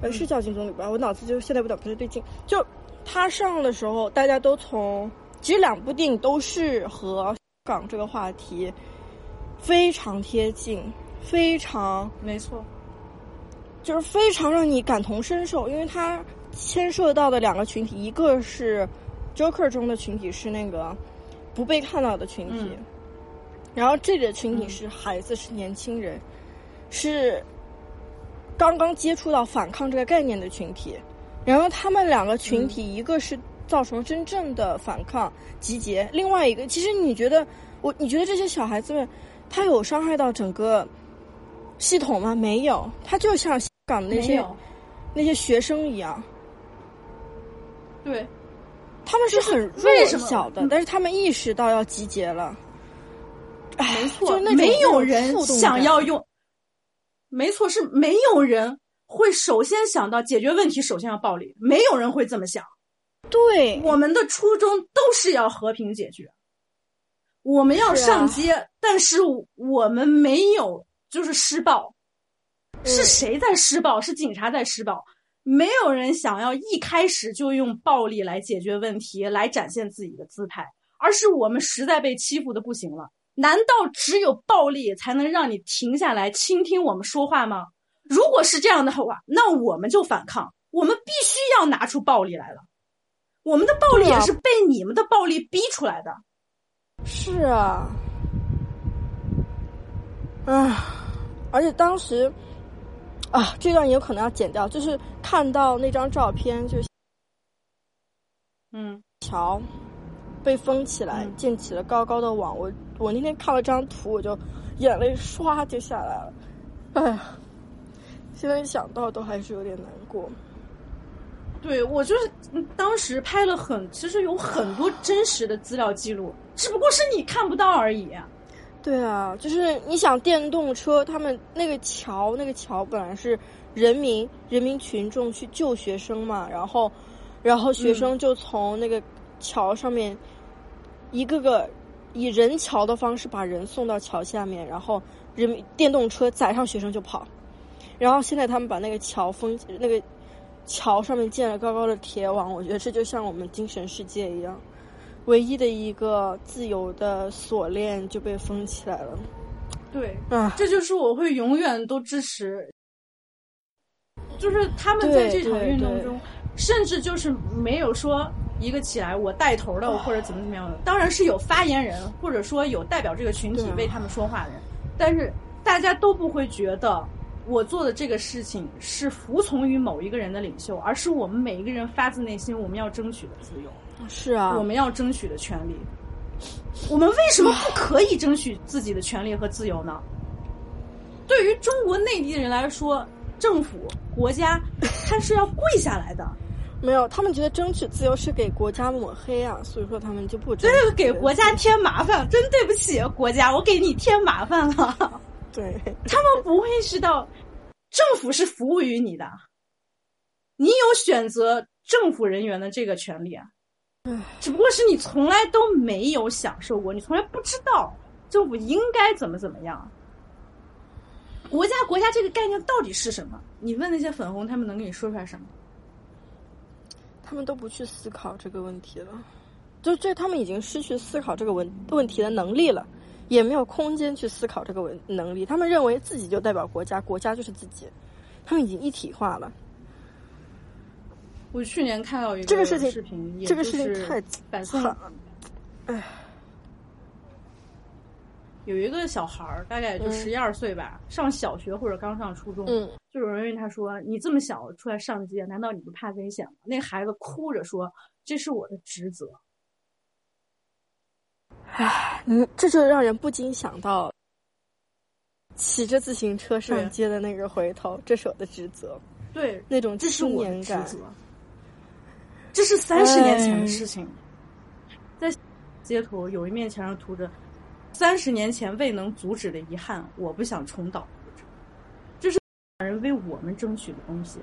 [SPEAKER 3] 呃，是叫金棕榈吧？我脑子就现在有点不太对劲。就他上的时候，大家都从其实两部电影都是和港这个话题非常贴近，非常
[SPEAKER 2] 没错，
[SPEAKER 3] 就是非常让你感同身受，因为它牵涉到的两个群体，一个是 Joker 中的群体是那个不被看到的群体，
[SPEAKER 2] 嗯。
[SPEAKER 3] 然后这里的群体
[SPEAKER 2] 嗯
[SPEAKER 3] 是孩子，是年轻人，是刚刚接触到反抗这个概念的群体，然后他们两个群体，一个是造成真正的反抗集结。另外一个，其实你觉得我，你觉得这些小孩子们，他有伤害到整个系统吗？没有，他就像香港的那些那些学生一样，
[SPEAKER 2] 对，
[SPEAKER 3] 他们是很弱小的，但是他们意识到要集结了。
[SPEAKER 2] 没错，没有人想要用。没错，是没有人会首先想到解决问题，首先要暴力，没有人会这么想。
[SPEAKER 3] 对，
[SPEAKER 2] 我们的初衷都是要和平解决，我们要上街，但是我们没有就是施暴，是谁在施暴？是警察在施暴。没有人想要一开始就用暴力来解决问题，来展现自己的姿态，而是我们实在被欺负的不行了。难道只有暴力才能让你停下来倾听我们说话吗？如果是这样的话，那我们就反抗，我们必须要拿出暴力来了。我们的暴力也是被你们的暴力逼出来的。
[SPEAKER 3] 是啊，啊，而且当时啊，这段也有可能要剪掉，就是看到那张照片，就
[SPEAKER 2] 嗯，
[SPEAKER 3] 桥。被封起来，建起了高高的网。我我那天看了张图，我就眼泪唰就下来了。哎呀，现在想到都还是有点难过。
[SPEAKER 2] 对我就是当时拍了很，其实有很多真实的资料记录，只不过是你看不到而已。
[SPEAKER 3] 对啊，就是你想电动车，他们那个桥，那个桥本来是人民人民群众去救学生嘛，然后然后学生就从那个。桥上面，一个个以人桥的方式把人送到桥下面，然后人民电动车载上学生就跑。然后现在他们把那个桥封，那个桥上面建了高高的铁网。我觉得这就像我们精神世界一样，唯一的一个自由的锁链就被封起来了。
[SPEAKER 2] 对，啊，这就是我会永远都支持，就是他们在这场运动中，甚至就是没有说。一个起来，我带头的，或者怎么怎么样的，当然是有发言人，或者说有代表这个群体为他们说话的人，但是大家都不会觉得我做的这个事情是服从于某一个人的领袖，而是我们每一个人发自内心我们要争取的自由。
[SPEAKER 3] 是啊，
[SPEAKER 2] 我们要争取的权利。我们为什么不可以争取自己的权利和自由呢？对于中国内地的人来说，政府国家他是要跪下来的。
[SPEAKER 3] 没有，他们觉得争取自由是给国家抹黑啊，所以说他们就不。
[SPEAKER 2] 这是给国家添麻烦，真对不起国家，我给你添麻烦了。
[SPEAKER 3] 对，
[SPEAKER 2] 他们不会知道，政府是服务于你的，你有选择政府人员的这个权利啊。只不过是你从来都没有享受过，你从来不知道政府应该怎么怎么样。国家，国家这个概念到底是什么？你问那些粉红，他们能给你说出来什么？
[SPEAKER 3] 他们都不去思考这个问题了，就这他们已经失去思考这个问问题的能力了，也没有空间去思考这个问能力。他们认为自己就代表国家，国家就是自己，他们已经一体化了。
[SPEAKER 2] 我去年看到一个
[SPEAKER 3] 这个事情
[SPEAKER 2] 视频，
[SPEAKER 3] 这个事情太
[SPEAKER 2] 板宋，
[SPEAKER 3] 哎。
[SPEAKER 2] 有一个小孩儿，大概就十一二岁吧，上小学或者刚上初中，就有人问他说：“你这么小出来上街，难道你不怕危险吗？”那孩子哭着说：“这是我的职责。”
[SPEAKER 3] 唉，嗯，这就让人不禁想到，骑着自行车上街的那个回头，这是我的职责。
[SPEAKER 2] 对，
[SPEAKER 3] 那种
[SPEAKER 2] 这是我
[SPEAKER 3] 的
[SPEAKER 2] 职责。这是三十年前的事情，在街头有一面墙上涂着。三十年前未能阻止的遗憾，我不想重蹈覆辙。这是人为我们争取的东西，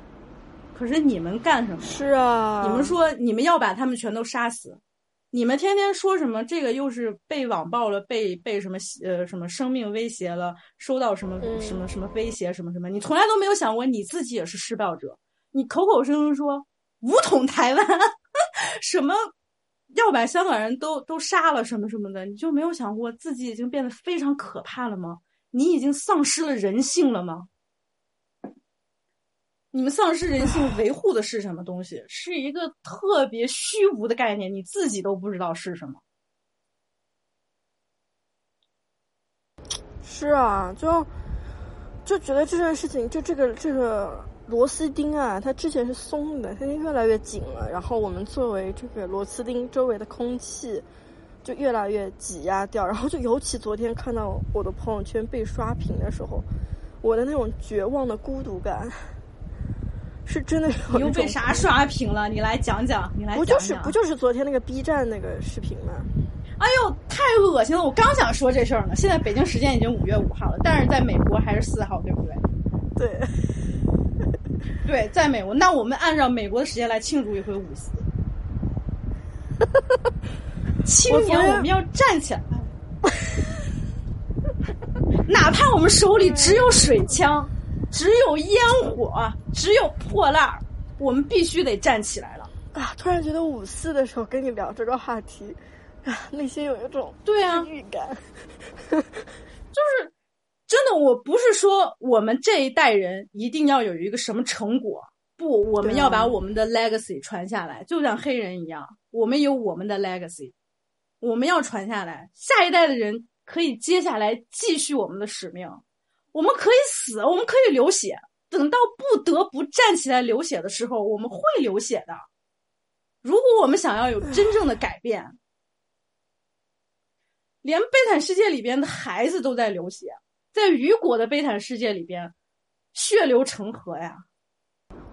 [SPEAKER 2] 可是你们干什么？
[SPEAKER 3] 是啊，
[SPEAKER 2] 你们说你们要把他们全都杀死，你们天天说什么？这个又是被网暴了，被被什么呃什么生命威胁了，收到什么什么什么威胁什么什么？你从来都没有想过你自己也是施暴者，你口口声声说武统台湾，什么？要把香港人都都杀了什么什么的，你就没有想过自己已经变得非常可怕了吗？你已经丧失了人性了吗？你们丧失人性维护的是什么东西？是一个特别虚无的概念，你自己都不知道是什么。
[SPEAKER 3] 是啊，就就觉得这件事情，就这个这个螺丝钉啊，它之前是松的，现在越来越紧了。然后我们作为这个螺丝钉周围的空气，就越来越挤压掉。然后就尤其昨天看到我的朋友圈被刷屏的时候，我的那种绝望的孤独感，是真的有。
[SPEAKER 2] 你又被啥刷屏了？你来讲讲，你来讲
[SPEAKER 3] 讲。不就是不就是昨天那个 B 站那个视频吗？
[SPEAKER 2] 哎呦，太恶心了！我刚想说这事儿呢。现在北京时间已经五月五号了，但是在美国还是四号，对不对？
[SPEAKER 3] 对，
[SPEAKER 2] 对，在美国，那我们按照美国的时间来庆祝一回五四。青年，我们要站起来，哪怕我们手里只有水枪，只有烟火，只有破烂儿，我们必须得站起来了。
[SPEAKER 3] 啊！突然觉得五四的时候跟你聊这个话题。啊内心有一种
[SPEAKER 2] 对啊
[SPEAKER 3] 预感，
[SPEAKER 2] 就是真的。我不是说我们这一代人一定要有一个什么成果，不，我们要把我们的 legacy 传下来，就像黑人一样，我们有我们的 legacy，我们要传下来，下一代的人可以接下来继续我们的使命。我们可以死，我们可以流血，等到不得不站起来流血的时候，我们会流血的。如果我们想要有真正的改变。连悲惨世界里边的孩子都在流血，在雨果的悲惨世界里边，血流成河呀。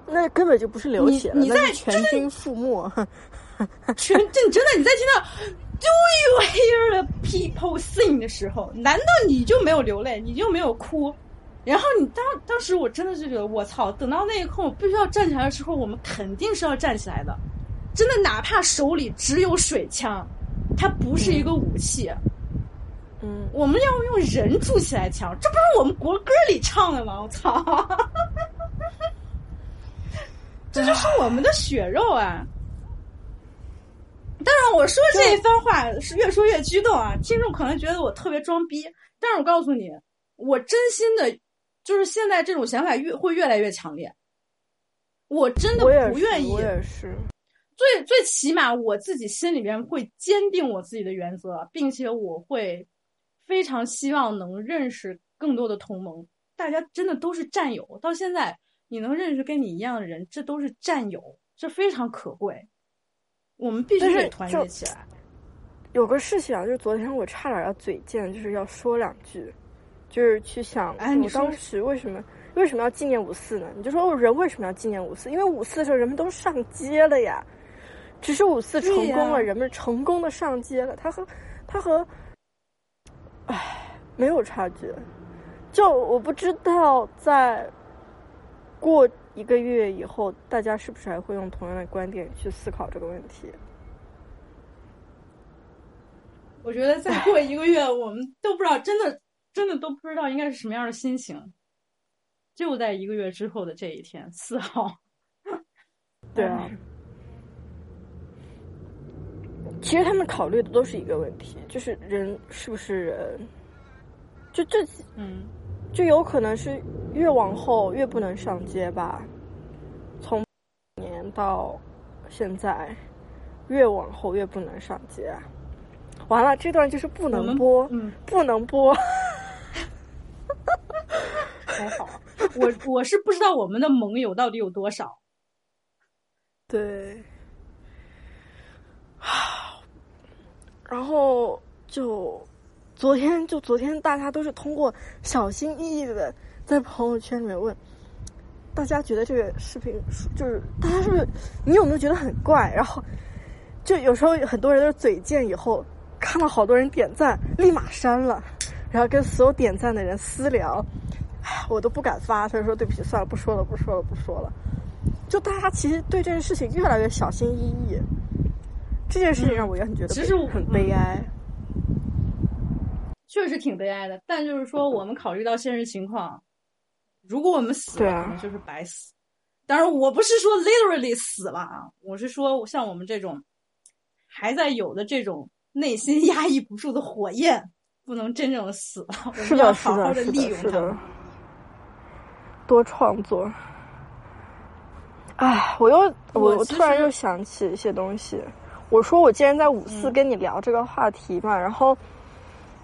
[SPEAKER 3] 那根本就不是流血，
[SPEAKER 2] 你在
[SPEAKER 3] 全军覆没。
[SPEAKER 2] 全真真的你在听到 “Do you hear the people sing” 的时候，难道你就没有流泪，你就没有哭？然后你当当时我真的是觉得，我操！等到那一刻我必须要站起来的时候，我们肯定是要站起来的。真的，哪怕手里只有水枪，它不是一个武器。
[SPEAKER 3] 嗯，
[SPEAKER 2] 我们要用人筑起来墙，这不是我们国歌里唱的吗？我操，这就是我们的血肉啊！当然，我说这一番话是越说越激动啊，听众可能觉得我特别装逼，但是我告诉你，我真心的，就是现在这种想法越会越来越强烈。我真的不愿意，
[SPEAKER 3] 我也是。
[SPEAKER 2] 最最起码我自己心里边会坚定我自己的原则，并且我会。非常希望能认识更多的同盟，大家真的都是战友。到现在，你能认识跟你一样的人，这都是战友，这非常可贵。我们必须得团结起来。
[SPEAKER 3] 有个事情啊，就是昨天我差点要嘴贱，就是要说两句，就是去想，
[SPEAKER 2] 哎，
[SPEAKER 3] 我当时为什么为什么要纪念五四呢？你就说，人为什么要纪念五四？因为五四的时候人们都上街了呀，只是五四成功了，人们成功的上街了。他和他和。唉，没有差距。就我不知道，在过一个月以后，大家是不是还会用同样的观点去思考这个问题？
[SPEAKER 2] 我觉得再过一个月，我们都不知道，真的，真的都不知道应该是什么样的心情。就在一个月之后的这一天，四号。
[SPEAKER 3] 对啊。其实他们考虑的都是一个问题，就是人是不是人，就这，
[SPEAKER 2] 嗯，
[SPEAKER 3] 就有可能是越往后越不能上街吧。从年到现在，越往后越不能上街。完了，这段就是不能播，
[SPEAKER 2] 嗯，
[SPEAKER 3] 不能播。
[SPEAKER 2] 还好，我我是不知道我们的盟友到底有多少。
[SPEAKER 3] 对。然后就昨天，就昨天，大家都是通过小心翼翼的在朋友圈里面问大家，觉得这个视频就是大家是不是你有没有觉得很怪？然后就有时候很多人都是嘴贱，以后看到好多人点赞，立马删了，然后跟所有点赞的人私聊，哎，我都不敢发，他就说对不起，算了，不说了，不说了，不说了。就大家其实对这件事情越来越小心翼翼。这件事情让我也很觉得，
[SPEAKER 2] 其实
[SPEAKER 3] 很悲哀，
[SPEAKER 2] 确实挺悲哀的。但就是说，我们考虑到现实情况，如果我们死了，可能就是白死。当然，我不是说 literally 死了啊，我是说像我们这种还在有的这种内心压抑不住的火焰，不能真正的死了。我们要好好
[SPEAKER 3] 的
[SPEAKER 2] 利用它，
[SPEAKER 3] 多创作。哎，我又我我突然又想起一些东西。我说我既然在五四跟你聊这个话题嘛，然后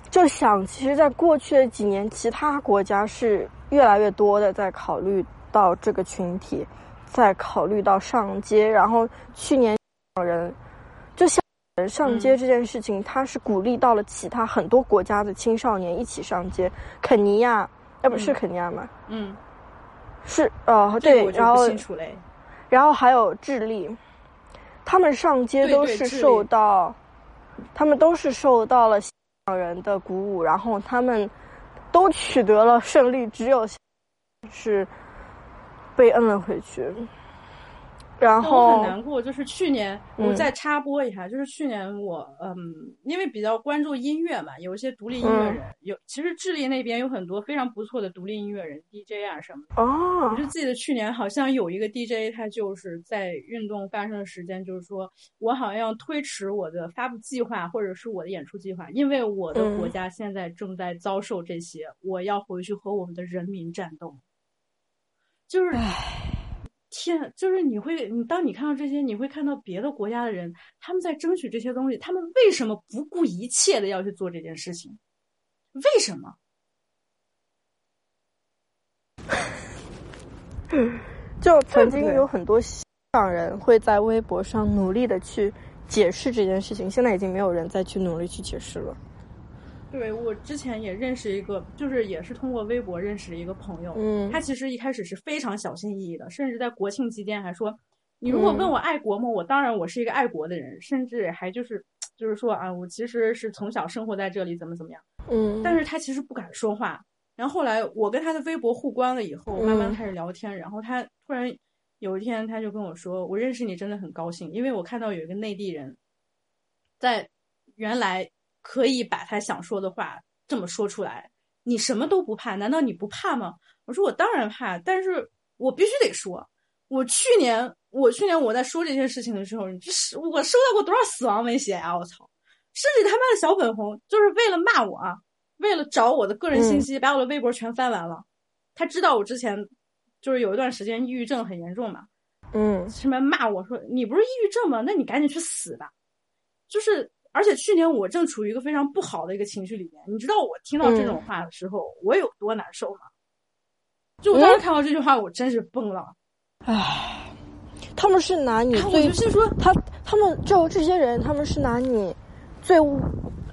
[SPEAKER 3] 就想，其实，在过去的几年，其他国家是越来越多的在考虑到这个群体，在考虑到上街。然后去年人就像人上街这件事情，它是鼓励到了其他很多国家的青少年一起上街。肯尼亚，哎，不是肯尼亚吗？
[SPEAKER 2] 嗯，
[SPEAKER 3] 是呃，
[SPEAKER 2] 对，
[SPEAKER 3] 然后然后还有智利，他们上街都是受到，他们都是受到了香港人的鼓舞，然后他们都取得了胜利，只有是被摁了回去。然后
[SPEAKER 2] 很难过，就是去年我再插播一下，就是去年我嗯，因为比较关注音乐嘛，有一些独立音乐人，有其实智利那边有很多非常不错的独立音乐人 DJ 啊什么的。
[SPEAKER 3] 哦，
[SPEAKER 2] 我就记得去年好像有一个 DJ，他就是在运动发生的时间，就是说我好像要推迟我的发布计划或者是我的演出计划，因为我的国家现在正在遭受这些，我要回去和我们的人民战斗。就是。天，就是你会，你当你看到这些，你会看到别的国家的人，他们在争取这些东西，他们为什么不顾一切的要去做这件事情？为什么？
[SPEAKER 3] 就曾经有很多香港人会在微博上努力的去解释这件事情，现在已经没有人再去努力去解释了。
[SPEAKER 2] 对我之前也认识一个，就是也是通过微博认识一个朋友。
[SPEAKER 3] 嗯，
[SPEAKER 2] 他其实一开始是非常小心翼翼的，甚至在国庆期间还说：“你如果问我爱国吗？我当然我是一个爱国的人，甚至还就是就是说啊，我其实是从小生活在这里，怎么怎么样。”
[SPEAKER 3] 嗯，
[SPEAKER 2] 但是他其实不敢说话。然后后来我跟他的微博互关了以后，慢慢开始聊天。然后他突然有一天他就跟我说：“我认识你真的很高兴，因为我看到有一个内地人，在原来。”可以把他想说的话这么说出来，你什么都不怕？难道你不怕吗？我说我当然怕，但是我必须得说。我去年，我去年我在说这些事情的时候，你是我收到过多少死亡威胁啊！我操，甚至他妈的小粉红就是为了骂我，啊，为了找我的个人信息，把我的微博全翻完了。他知道我之前就是有一段时间抑郁症很严重嘛，
[SPEAKER 3] 嗯，
[SPEAKER 2] 什么骂我说你不是抑郁症吗？那你赶紧去死吧，就是。而且去年我正处于一个非常不好的一个情绪里面，你知道我听到这种话的时候我有多难受吗？就我当时看到这句话，我真是崩了。
[SPEAKER 3] 唉，他们是拿你最，
[SPEAKER 2] 我就是说
[SPEAKER 3] 他他们就这些人，他们是拿你最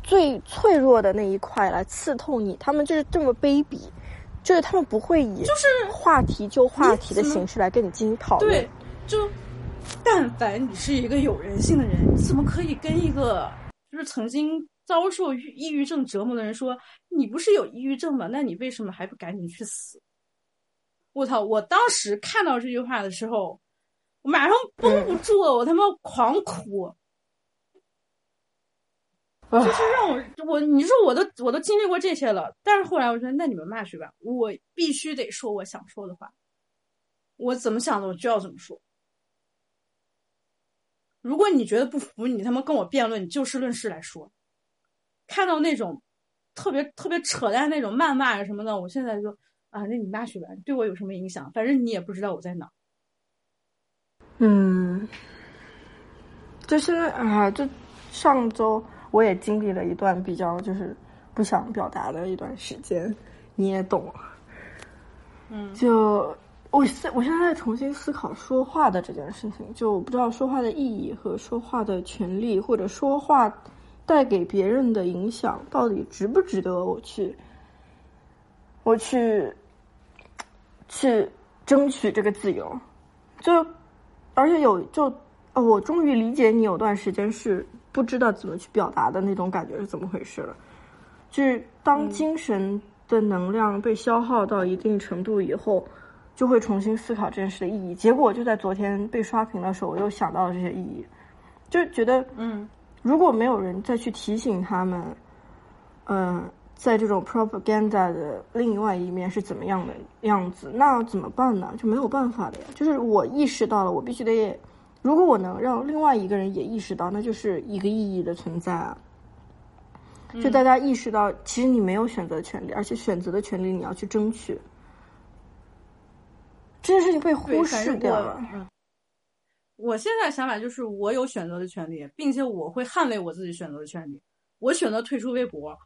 [SPEAKER 3] 最脆弱的那一块来刺痛你，他们就是这么卑鄙，就是他们不会以
[SPEAKER 2] 就是
[SPEAKER 3] 话题就话题的形式来跟你进行讨论，
[SPEAKER 2] 对，就但凡你是一个有人性的人，你怎么可以跟一个？就是曾经遭受抑郁症折磨的人说：“你不是有抑郁症吗？那你为什么还不赶紧去死？”我操！我当时看到这句话的时候，我马上绷不住了，我他妈狂哭。就是让我我你说我都我都经历过这些了，但是后来我说那你们骂去吧，我必须得说我想说的话。我怎么想的，我就要怎么说。如果你觉得不服，你他妈跟我辩论，你就事论事来说。看到那种特别特别扯淡那种谩骂什么的，我现在就啊，那你骂去吧，对我有什么影响？反正你也不知道我在哪。
[SPEAKER 3] 嗯，就是啊，就上周我也经历了一段比较就是不想表达的一段时间，你也懂。
[SPEAKER 2] 嗯，
[SPEAKER 3] 就。我现我现在在重新思考说话的这件事情，就不知道说话的意义和说话的权利，或者说话带给别人的影响，到底值不值得我去，我去去争取这个自由？就而且有就哦，我终于理解你有段时间是不知道怎么去表达的那种感觉是怎么回事了。就是当精神的能量被消耗到一定程度以后。就会重新思考这件事的意义。结果就在昨天被刷屏的时候，我又想到了这些意义，就觉得，
[SPEAKER 2] 嗯，
[SPEAKER 3] 如果没有人再去提醒他们，嗯，在这种 propaganda 的另外一面是怎么样的样子，那怎么办呢？就没有办法的呀。就是我意识到了，我必须得，如果我能让另外一个人也意识到，那就是一个意义的存在啊。就大家意识到，其实你没有选择权利，而且选择的权利你要去争取。这件事情被忽视掉了。
[SPEAKER 2] 我现在想法就是，我有选择的权利，并且我会捍卫我自己选择的权利。我选择退出微博，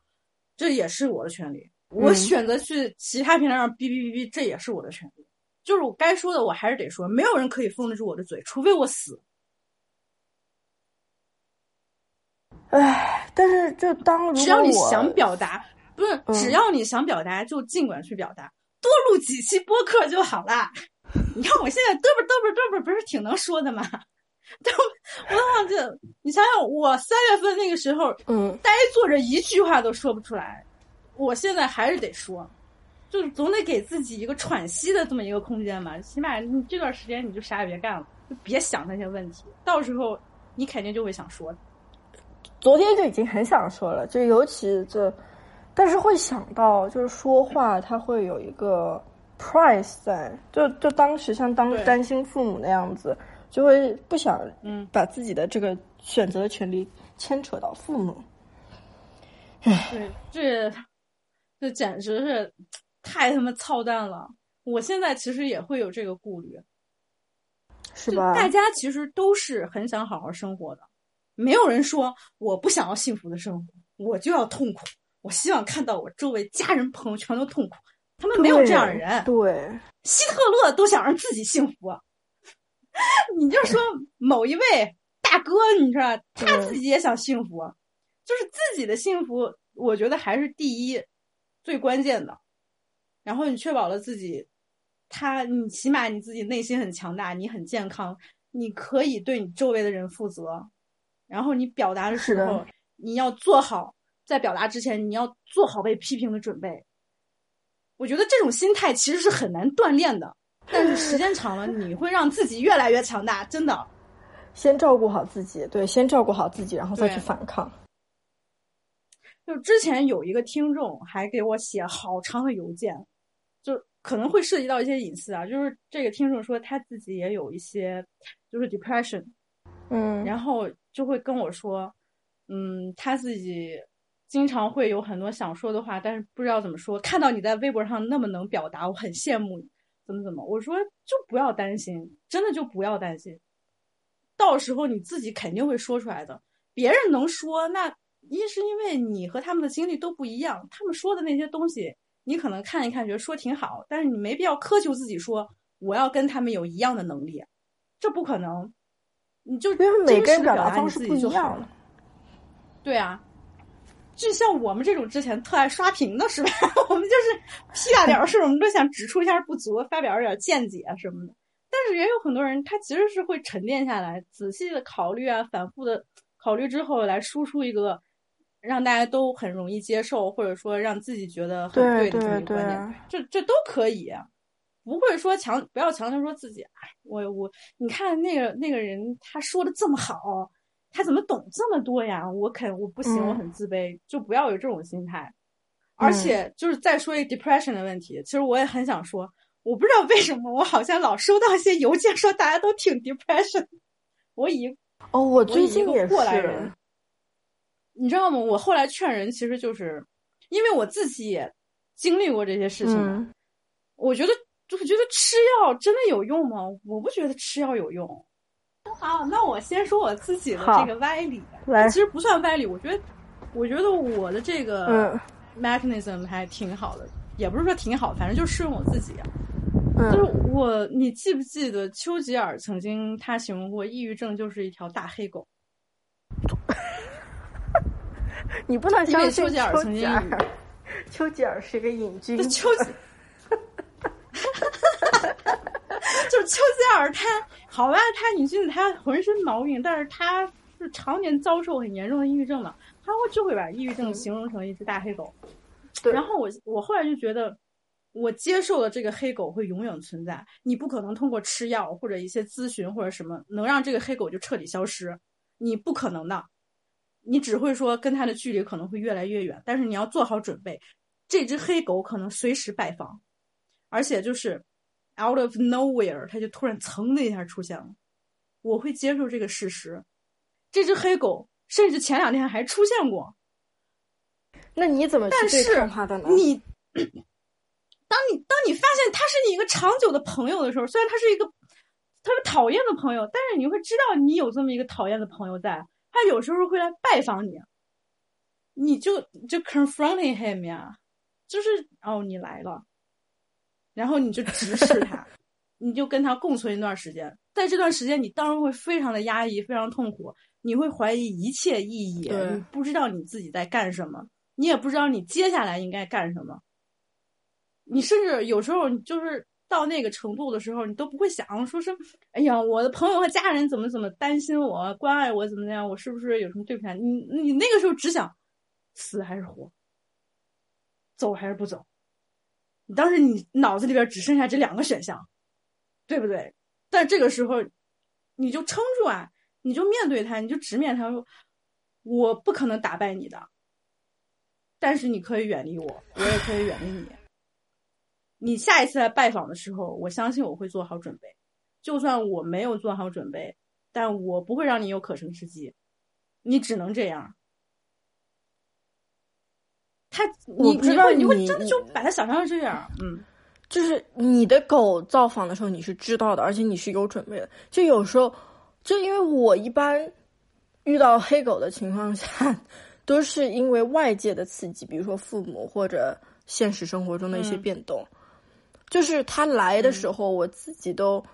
[SPEAKER 2] 这也是我的权利。我选择去其他平台上哔哔哔哔，这也是我的权利。就是我该说的，我还是得说，没有人可以封得住我的嘴，除非我死。
[SPEAKER 3] 唉，但是就当
[SPEAKER 2] 只要你想表达，不是只要你想表达，就尽管去表达，多录几期播客就好了。你看我现在嘚啵嘚啵嘚啵，不是挺能说的吗？都我都忘记了。你想想，我三月份那个时候，
[SPEAKER 3] 嗯，
[SPEAKER 2] 呆坐着一句话都说不出来，我现在还是得说，就是总得给自己一个喘息的这么一个空间嘛。起码你这段时间你就啥也别干了，就别想那些问题，到时候你肯定就会想说。
[SPEAKER 3] 昨天就已经很想说了，就尤其这，但是会想到就是说话，它会有一个 price 在，就就当时像当担心父母那样子，就会不想
[SPEAKER 2] 嗯
[SPEAKER 3] 把自己的这个选择的权利牵扯到父母。
[SPEAKER 2] 唉，对，这这简直是太他妈操蛋了！我现在其实也会有这个顾虑，
[SPEAKER 3] 是吧？
[SPEAKER 2] 大家其实都是很想好好生活的。没有人说我不想要幸福的生活，我就要痛苦。我希望看到我周围家人朋友全都痛苦，他们没有这样的人。
[SPEAKER 3] 对，
[SPEAKER 2] 希特勒都想让自己幸福，你就说某一位大哥，你知道他自己也想幸福，就是自己的幸福，我觉得还是第一，最关键的。然后你确保了自己，他你起码你自己内心很强大，你很健康，你可以对你周围的人负责。然后你表达的时候，你要做好在表达之前，你要做好被批评的准备。我觉得这种心态其实是很难锻炼的，但是时间长了，你会让自己越来越强大。真的，
[SPEAKER 3] 先照顾好自己，对，先照顾好自己，然后再去反抗。
[SPEAKER 2] 就之前有一个听众还给我写好长的邮件，就可能会涉及到一些隐私啊。就是这个听众说他自己也有一些就是 depression。
[SPEAKER 3] 嗯，
[SPEAKER 2] 然后就会跟我说，嗯，他自己经常会有很多想说的话，但是不知道怎么说。看到你在微博上那么能表达，我很羡慕你。怎么怎么？我说就不要担心，真的就不要担心。到时候你自己肯定会说出来的。别人能说，那一是因为你和他们的经历都不一样，他们说的那些东西，你可能看一看觉得说挺好，但是你没必要苛求自己说我要跟他们有一样的能力，这不可能。你就
[SPEAKER 3] 因为每个人
[SPEAKER 2] 表
[SPEAKER 3] 达方式不一样，
[SPEAKER 2] 对啊，就像我们这种之前特爱刷屏的是吧？我们就是屁大点事，我们都想指出一下不足，发表一点见解什么的。但是也有很多人，他其实是会沉淀下来，仔细的考虑啊，反复的考虑之后来输出一个让大家都很容易接受，或者说让自己觉得很
[SPEAKER 3] 对
[SPEAKER 2] 的这么一个观点，这这都可以。不会说强，不要强求说自己。哎，我我，你看那个那个人，他说的这么好，他怎么懂这么多呀？我肯我不行，我很自卑，就不要有这种心态。而且就是再说一个 depression 的问题，其实我也很想说，我不知道为什么我好像老收到一些邮件说大家都挺 depression。我以
[SPEAKER 3] 哦，我最近也
[SPEAKER 2] 是过来人，你知道吗？我后来劝人，其实就是因为我自己也经历过这些事情嘛，我觉得。就是觉得吃药真的有用吗？我不觉得吃药有用。好，那我先说我自己的这个歪理。其实不算歪理，我觉得，我觉得我的这个 mechanism 还挺好的，也不是说挺好，反正就适用我自己。就是我，你记不记得丘吉尔曾经他形容过抑郁症就是一条大黑狗？
[SPEAKER 3] 你不能相信
[SPEAKER 2] 丘吉尔曾经，
[SPEAKER 3] 丘吉尔是个瘾君。
[SPEAKER 2] 丘吉。就是丘吉尔，他好吧，他你记得他浑身毛病，但是他是常年遭受很严重的抑郁症的，他会就会把抑郁症形容成一只大黑狗。
[SPEAKER 3] 对。
[SPEAKER 2] 然后我我后来就觉得，我接受了这个黑狗会永远存在，你不可能通过吃药或者一些咨询或者什么能让这个黑狗就彻底消失，你不可能的，你只会说跟他的距离可能会越来越远，但是你要做好准备，这只黑狗可能随时拜访。而且就是 out of nowhere，它就突然噌的一下出现了。我会接受这个事实。这只黑狗甚至前两天还出现过。
[SPEAKER 3] 那你怎么去对抗它的呢？
[SPEAKER 2] 你，当你当你发现他是你一个长久的朋友的时候，虽然他是一个特别讨厌的朋友，但是你会知道你有这么一个讨厌的朋友在，他有时候会来拜访你，你就就 confronting him 呀。就是哦，你来了，然后你就直视他，你就跟他共存一段时间，在这段时间，你当然会非常的压抑，非常痛苦，你会怀疑一切意义，你不知道你自己在干什么，你也不知道你接下来应该干什么，你甚至有时候你就是到那个程度的时候，你都不会想说是，哎呀，我的朋友和家人怎么怎么担心我、关爱我，怎么怎么样，我是不是有什么对不起他？你你那个时候只想死还是活，走还是不走？当时你脑子里边只剩下这两个选项，对不对？但这个时候你就撑住啊，你就面对他，你就直面他说，我不可能打败你的，但是你可以远离我，我也可以远离你。你下一次来拜访的时候，我相信我会做好准备。就算我没有做好准备，但我不会让你有可乘之机。你只能这样。他，你
[SPEAKER 3] 我不知道
[SPEAKER 2] 你会真的就把它想象成这样，嗯，
[SPEAKER 3] 就是你的狗造访的时候你是知道的，而且你是有准备的。就有时候，就因为我一般遇到黑狗的情况下，都是因为外界的刺激，比如说父母或者现实生活中的一些
[SPEAKER 2] 嗯
[SPEAKER 3] 变动。就是它来的时候，我自己都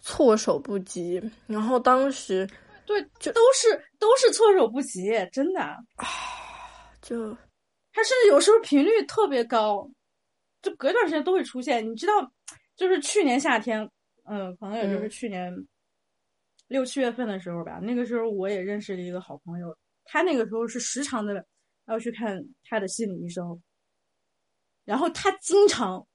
[SPEAKER 3] 措手不及。然后当时
[SPEAKER 2] 对，就都是都是措手不及，真的。
[SPEAKER 3] 就
[SPEAKER 2] 它甚至有时候频率特别高，就隔一段时间都会出现。你知道，就是去年夏天，嗯，可能也就是
[SPEAKER 3] 嗯
[SPEAKER 2] 去年六七月份的时候吧。那个时候我也认识了一个好朋友，他那个时候是时常的要去看他的心理医生，然后他经常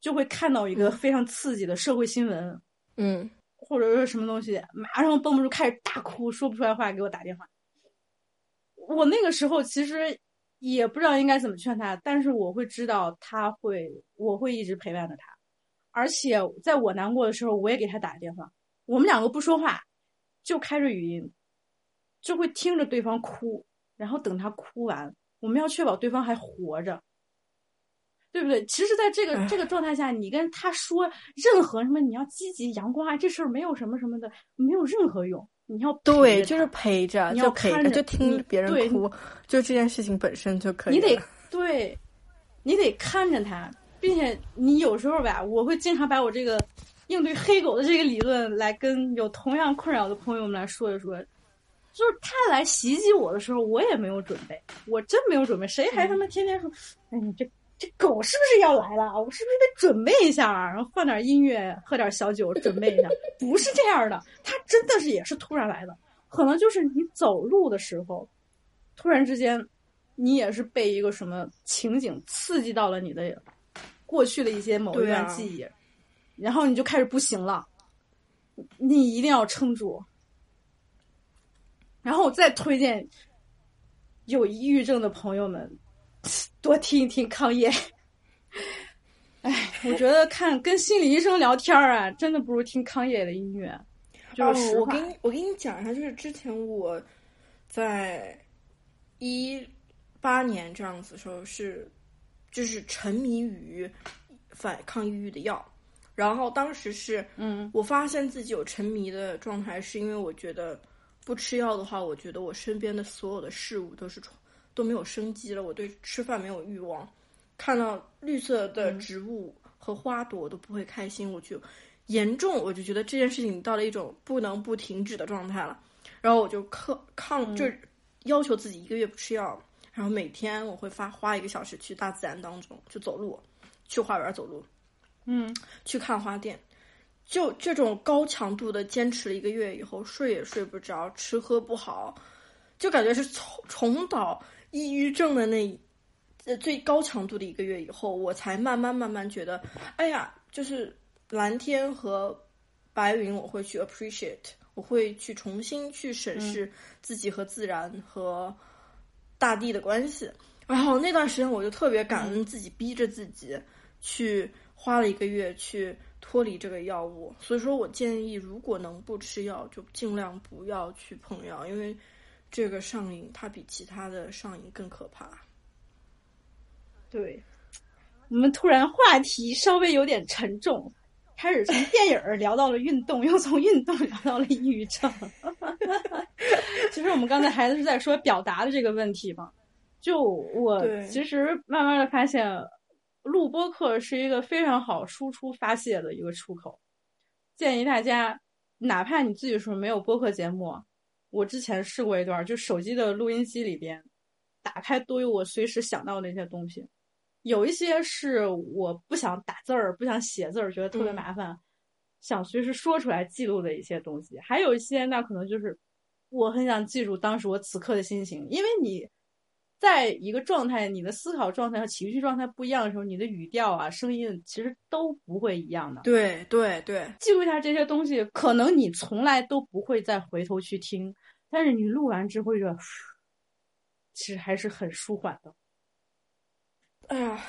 [SPEAKER 2] 就会看到一个
[SPEAKER 3] 嗯
[SPEAKER 2] 非常刺激的社会新闻，
[SPEAKER 3] 嗯
[SPEAKER 2] 或者是什么东西，马上绷不住开始大哭，说不出来话，给我打电话。我那个时候其实也不知道应该怎么劝他，但是我会知道他会，我会一直陪伴着他，而且在我难过的时候，我也给他打电话。我们两个不说话，就开着语音，就会听着对方哭，然后等他哭完，我们要确保对方还活着。对不对？其实，在这个这个状态下，你跟他说任何什么你要积极阳光啊，这事儿没有什么什么的，没有任何用。你要
[SPEAKER 3] 对，就是陪着，
[SPEAKER 2] 你要
[SPEAKER 3] 就陪着，就听别人
[SPEAKER 2] 对
[SPEAKER 3] 哭，就这件事情本身就可以
[SPEAKER 2] 你得对，你得看着他，并且你有时候吧，我会经常把我这个应对黑狗的这个理论来跟有同样困扰的朋友们来说一说。就是他来袭击我的时候，我也没有准备，我真没有准备。谁还他妈天天说，哎，你这这狗是不是要来了？我是不是得准备一下啊？然后放点音乐，喝点小酒，准备一下。不是这样的，它真的是也是突然来的，可能就是你走路的时候，突然之间，你也是被一个什么情景刺激到了你的过去的一些某一段记忆，然后你就开始不行了，你一定要撑住。然后我再推荐有抑郁症的朋友们多听一听康业。哎，我觉得看跟心理医生聊天儿啊，真的不如听康业的音乐。就是
[SPEAKER 3] 哦，我
[SPEAKER 2] 话
[SPEAKER 3] 给你我给你讲一下，就是之前我在一八年这样子的时候是，就是沉迷于反抗抑郁的药，然后当时是，
[SPEAKER 2] 嗯
[SPEAKER 3] 我发现自己有沉迷的状态，是因为我觉得不吃药的话，我觉得我身边的所有的事物都是重都没有生机了，我对吃饭没有欲望，看到绿色的
[SPEAKER 2] 嗯。
[SPEAKER 3] 植物和花朵我都不会开心，我就严重，我就觉得这件事情到了一种不能不停止的状态了，然后我就抗抗，就是要求自己一个月不吃药，然后每天我会发花一个小时去大自然当中去走路，去花园走路，
[SPEAKER 2] 嗯，
[SPEAKER 3] 去看花店。就这种高强度的坚持了一个月以后，睡也睡不着，吃喝不好，就感觉是重重蹈抑郁症的那呃最高强度的一个月以后，我才慢慢慢慢觉得，哎呀，就是蓝天和白云，我会去 appreciate，我会去重新去审视自己和自然和大地的关系。然后那段时间我就特别感恩自己，逼着自己去花了一个月去脱离这个药物。所以说我建议，如果能不吃药，就尽量不要去碰药，因为这个上瘾它比其他的上瘾更可怕。
[SPEAKER 2] 对。我们突然话题稍微有点沉重，开始从电影聊到了运动，又从运动聊到了抑郁症。其实我们刚才还是在说表达的这个问题嘛。就我其实慢慢的发现，录播课是一个非常好输出发泄的一个出口，建议大家，哪怕你自己说没有播客节目，我之前试过一段，就手机的录音机里边，打开都有我随时想到的一些东西，有一些是我不想打字儿、不想写字儿，觉得特别麻烦，想随时说出来记录的一些东西，还有一些那可能就是我很想记住当时我此刻的心情，因为你。在一个状态，你的思考状态和情绪状态不一样的时候，你的语调啊、声音其实都不会一样的。
[SPEAKER 3] 对对对，
[SPEAKER 2] 记录一下这些东西，可能你从来都不会再回头去听，但是你录完之后，就其实还是很舒缓的。
[SPEAKER 3] 哎呀，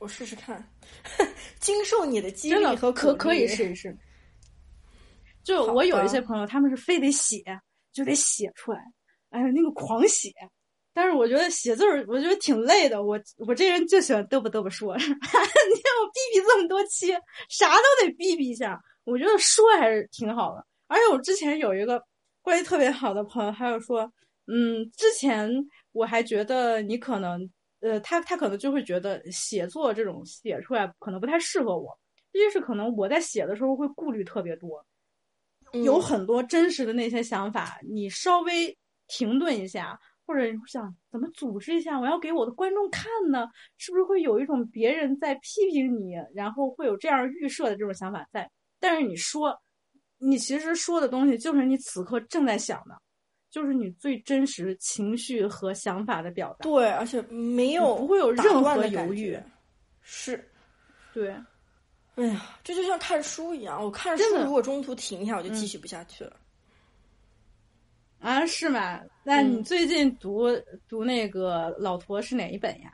[SPEAKER 3] 我试试看，经受你的激
[SPEAKER 2] 励
[SPEAKER 3] 和
[SPEAKER 2] 可可以试一试。就我有一些朋友，他们是非得写，就得写出来，哎呀，那个狂写。但是我觉得写字儿，我觉得挺累的。我我这人就喜欢嘚啵嘚啵说，你看我逼逼这么多期，啥都得逼逼一下。我觉得说还是挺好的。而且我之前有一个关系特别好的朋友，他就说，嗯，之前我还觉得你可能，呃，他他可能就会觉得写作这种写出来可能不太适合我。一是可能我在写的时候会顾虑特别多，有很多真实的那些想法，你稍微停顿一下。或者想怎么组织一下？我要给我的观众看呢，是不是会有一种别人在批评你，然后会有这样预设的这种想法在？但是你说，你其实说的东西就是你此刻正在想的，就是你最真实情绪和想法的表达。
[SPEAKER 3] 对，而且没有
[SPEAKER 2] 不会有任何犹豫。
[SPEAKER 3] 是，
[SPEAKER 2] 对。
[SPEAKER 3] 哎呀，这就像看书一样，我看书如果中途停一下，我就继续不下去了。
[SPEAKER 2] 啊，是吗？那你最近读读那个老陀是哪一本呀？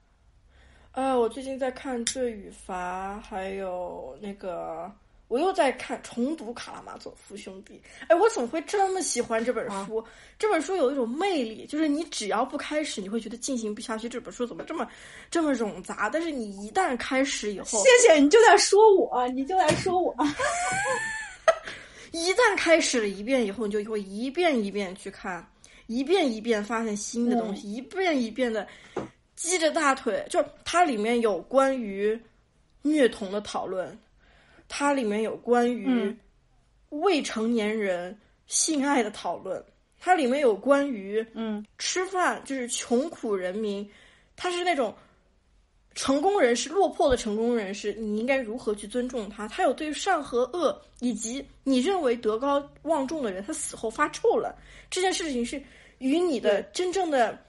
[SPEAKER 3] 呃，我最近在看《罪与罚》，还有那个我又在看重读《卡拉马佐夫兄弟》。哎，我怎么会这么喜欢这本书？这本书有一种魅力，就是你只要不开始，你会觉得进行不下去。这本书怎么这么这么冗杂？但是你一旦开始以后，
[SPEAKER 2] 谢谢你就在说我，你就在说我。
[SPEAKER 3] 一旦开始了一遍以后，你就会一遍一遍去看，一遍一遍发现新的东西，一遍一遍的鸡着大腿。就它里面有关于虐童的讨论，它里面有关于未成年人性爱的讨论，它里面有关于
[SPEAKER 2] 嗯
[SPEAKER 3] 吃饭就是穷苦人民，它是那种。成功人士，落魄的成功人士，你应该如何去尊重他？他有对善和恶，以及你认为德高望重的人，他死后发臭了，这件事情是与你的真正的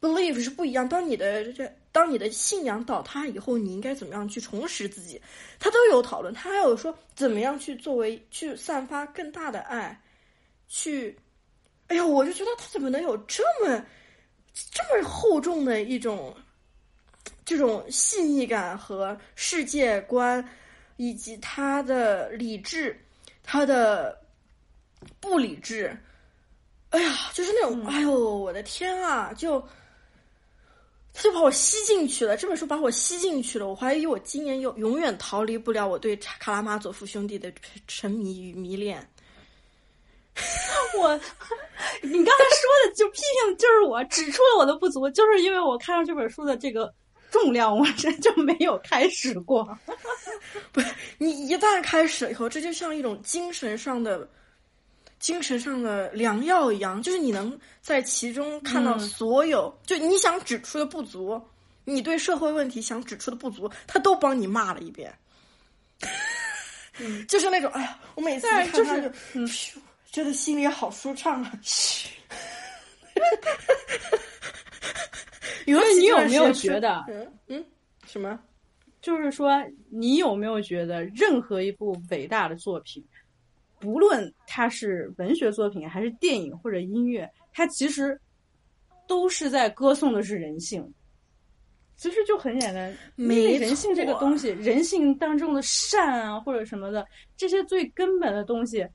[SPEAKER 3] belief 是不一样。当你的这，当你的信仰倒塌以后，你应该怎么样去重拾自己？他都有讨论，他还有说怎么样去作为去散发更大的爱，去，哎呀，我就觉得他怎么能有这么这么厚重的一种。这种细腻感和世界观，以及他的理智，他的不理智，哎呀，就是那种，哎呦，我的天啊！就他就把我吸进去了。这本书把我吸进去了。我怀疑我今年永永远逃离不了我对卡拉马佐夫兄弟的沉迷与迷恋。
[SPEAKER 2] 我，你刚才说的就批评就是我指出了我的不足，就是因为我看上这本书的这个。重量我真就没有开始过，
[SPEAKER 3] 不，你一旦开始了以后，这就像一种精神上的、精神上的良药一样，就是你能在其中看到所有，就你想指出的不足，你对社会问题想指出的不足，他都帮你骂了一遍，就是那种，哎呀，我每次就，嗯，觉得心里好舒畅啊，嘘。
[SPEAKER 2] 因为你有没有觉得，
[SPEAKER 3] 嗯，什么？
[SPEAKER 2] 就是说，你有没有觉得，任何一部伟大的作品，不论它是文学作品还是电影或者音乐，它其实都是在歌颂的是人性。其实就很简单，因为人性这个东西，人性当中的善啊或者什么的，这些最根本的东西，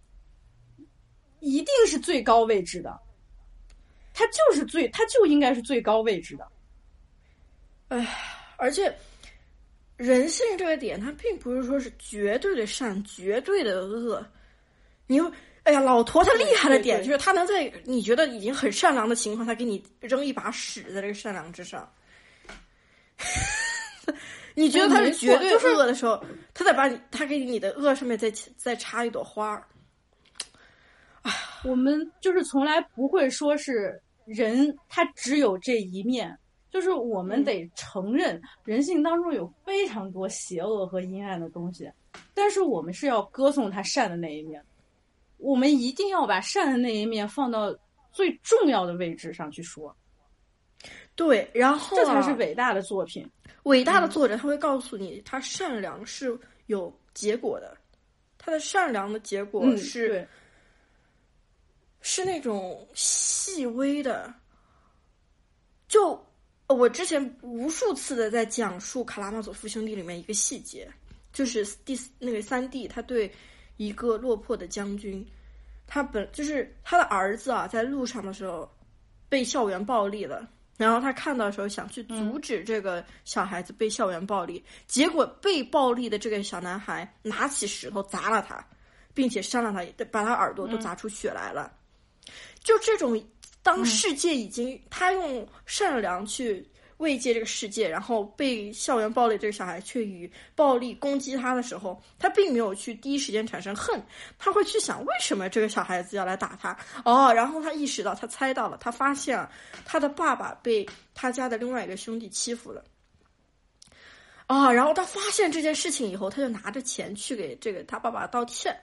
[SPEAKER 2] 一定是最高位置的。它就是最，它就应该是最高位置的。
[SPEAKER 3] 哎，而且人性这个点，它并不是说是绝对的善，绝对的恶。你，哎呀，老陀他厉害的点就是他能在你觉得已经很善良的情况下，给你扔一把屎在这个善良之上。你觉得他是绝对
[SPEAKER 2] 就是
[SPEAKER 3] 恶的时候，他再把你他给你的恶上面再再插一朵花儿。
[SPEAKER 2] 我们就是从来不会说是人他只有这一面，就是我们得承认人性当中有非常多邪恶和阴暗的东西，但是我们是要歌颂他善的那一面，我们一定要把善的那一面放到最重要的位置上去说，
[SPEAKER 3] 对，然后、
[SPEAKER 2] 这
[SPEAKER 3] 啊、
[SPEAKER 2] 才是伟大的作品。
[SPEAKER 3] 伟大的作者，他会告诉你，他善良是有结果的，他的善良的结果
[SPEAKER 2] 嗯，
[SPEAKER 3] 是、
[SPEAKER 2] 对，
[SPEAKER 3] 是那种细微的。就呃我之前无数次的在讲述《卡拉马佐夫兄弟》里面一个细节，就是第那个三弟，他对一个落魄的将军，他本就是他的儿子啊，在路上的时候被校园暴力了。然后他看到的时候想去阻止这个小孩子被校园暴力，结果被暴力的这个小男孩拿起石头砸了他，并且扇了他，把他耳朵都砸出血来了。就这种，当世界已经、他用善良去慰藉这个世界，然后被校园暴力这个小孩却以暴力攻击他的时候，他并没有去第一时间产生恨，他会去想为什么这个小孩子要来打他哦，然后他意识到，他猜到了，他发现啊，他的爸爸被他家的另外一个兄弟欺负了。啊，然后他发现这件事情以后，他就拿着钱去给这个他爸爸道歉。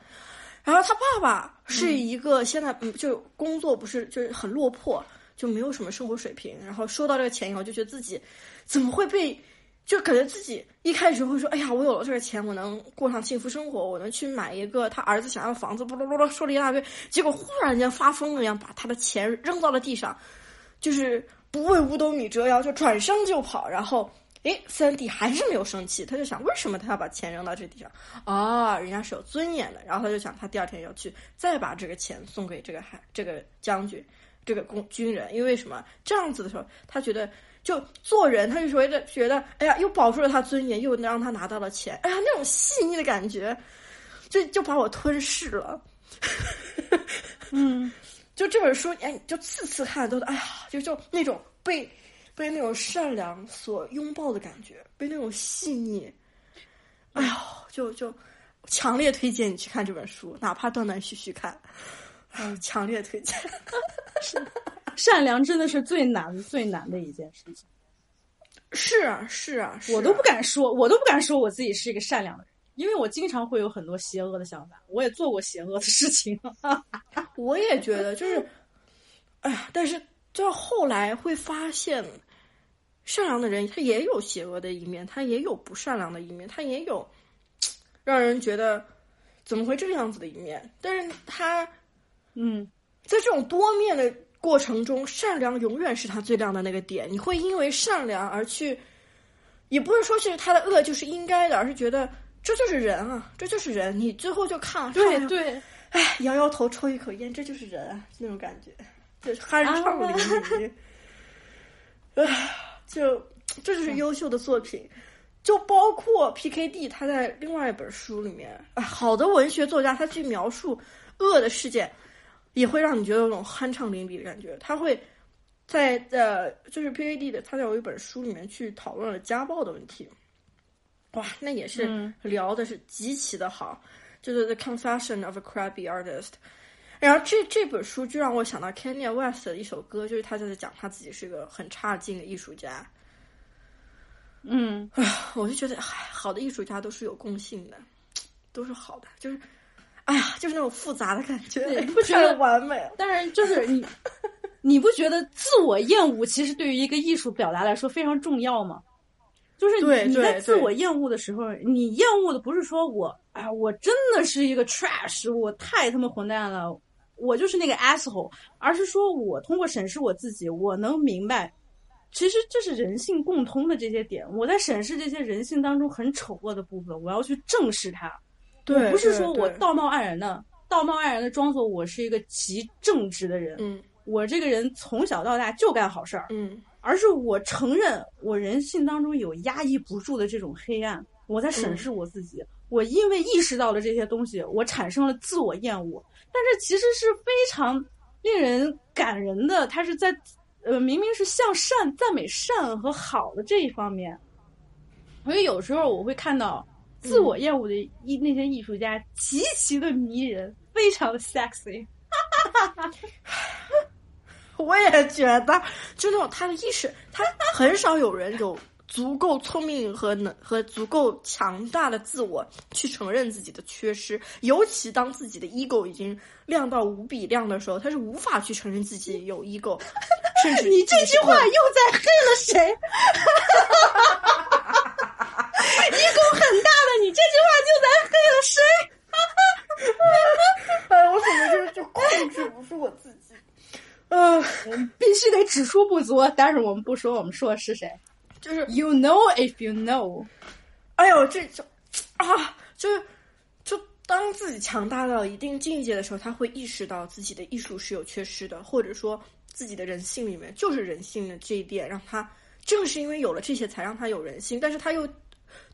[SPEAKER 3] 然后他爸爸是一个现在嗯，就工作不是就是很落魄，就没有什么生活水平。然后收到这个钱以后，就觉得自己怎么会被，就感觉自己一开始会说：“哎呀，我有了这个钱，我能过上幸福生活，我能去买一个他儿子想要的房子。”不噜噜噜说了一大堆，结果忽然间发疯了一样，把他的钱扔到了地上，就是不为五斗米折腰，就转身就跑。然后，诶，三弟还是没有生气，他就想为什么他要把钱扔到这地上？啊，人家是有尊严的。然后他就想，他第二天要去再把这个钱送给这个海这个将军，这个公军人，因为什么？这样子的时候，他觉得就做人，他就觉得觉得，哎呀，又保住了他尊严，又让他拿到了钱，哎呀，那种细腻的感觉，就就把我吞噬了。
[SPEAKER 2] 嗯，
[SPEAKER 3] 就这本书，哎，就次次看都，哎呀，就就那种被被那种善良所拥抱的感觉，被那种细腻，哎呦，就就强烈推荐你去看这本书，哪怕断断续续看，嗯，强烈推荐。
[SPEAKER 2] 是善良真的是最难最难的一件事情。
[SPEAKER 3] 是啊，是啊，是啊
[SPEAKER 2] 我都不敢说，我都不敢说我自己是一个善良的人，因为我经常会有很多邪恶的想法，我也做过邪恶的事情。
[SPEAKER 3] 我也觉得，就是，哎呀，但是就是后来会发现，善良的人他也有邪恶的一面，他也有不善良的一面，他也有让人觉得怎么会这样子的一面。但是他
[SPEAKER 2] 嗯，
[SPEAKER 3] 在这种多面的过程中，善良永远是他最亮的那个点。你会因为善良而去，也不是说是他的恶就是应该的，而是觉得这就是人啊，这就是人。你最后就看，看
[SPEAKER 2] 对对，
[SPEAKER 3] 哎，摇摇头，抽一口烟，这就是人啊，那种感觉，就是酣畅淋漓。唉，就这就是优秀的作品，就包括 P.K.D 他在另外一本书里面，哎，好的文学作家他去描述恶的事件，也会让你觉得有种酣畅淋漓的感觉。他会在呃，就是 P.K.D 的他在有一本书里面去讨论了家暴的问题，哇，那也是
[SPEAKER 2] 嗯
[SPEAKER 3] 聊的是极其的好。就是《The Confession of a Crabby Artist》。然后这这本书就让我想到 Kanye West 的一首歌，就是他在讲他自己是个很差劲的艺术家。
[SPEAKER 2] 嗯，
[SPEAKER 3] 我就觉得，哎，好的艺术家都是有共性的，都是好的，就是，哎呀，就是那种复杂的感觉，
[SPEAKER 2] 对不觉得
[SPEAKER 3] 太完美了？
[SPEAKER 2] 但是就是你，你不觉得自我厌恶其实对于一个艺术表达来说非常重要吗？就是你在自我厌恶的时候，你厌恶的不是说我，哎，我真的是一个 trash，我太他妈混蛋了，我就是那个 asshole，而是说我通过审视我自己，我能明白，其实这是人性共通的这些点。我在审视这些人性当中很丑恶的部分，我要去正视它。
[SPEAKER 3] 对，
[SPEAKER 2] 不是说我道貌岸然的，道貌岸然的装作我是一个极正直的人。
[SPEAKER 3] 嗯
[SPEAKER 2] 我这个人从小到大就干好事儿，
[SPEAKER 3] 嗯
[SPEAKER 2] 而是我承认我人性当中有压抑不住的这种黑暗，我在审视我自己。我因为意识到了这些东西，我产生了自我厌恶。但是其实是非常令人感人的，他是在呃明明是向善、赞美善和好的这一方面，所以有时候我会看到自我厌恶的艺、那些艺术家极其的迷人，非常的 sexy。
[SPEAKER 3] 我也觉得，就那种他的意识，他很少有人有足够聪明和能和足够强大的自我去承认自己的缺失，尤其当自己的 ego 已经亮到无比亮的时候，他是无法去承认自己有 ego，甚至
[SPEAKER 2] 你这句话又在黑了谁？ego 很大的，你这句话就在黑了谁？
[SPEAKER 3] 哎，我怎么就就控制不住我自己？嗯，
[SPEAKER 2] 我们必须得指出不足，但是我们不说，我们说的是谁？
[SPEAKER 3] 就是
[SPEAKER 2] You know if you know。
[SPEAKER 3] 哎呦，这就啊，就是就当自己强大到一定境界的时候，他会意识到自己的艺术是有缺失的，或者说自己的人性里面就是人性的这一点，让他正是因为有了这些，才让他有人性，但是他又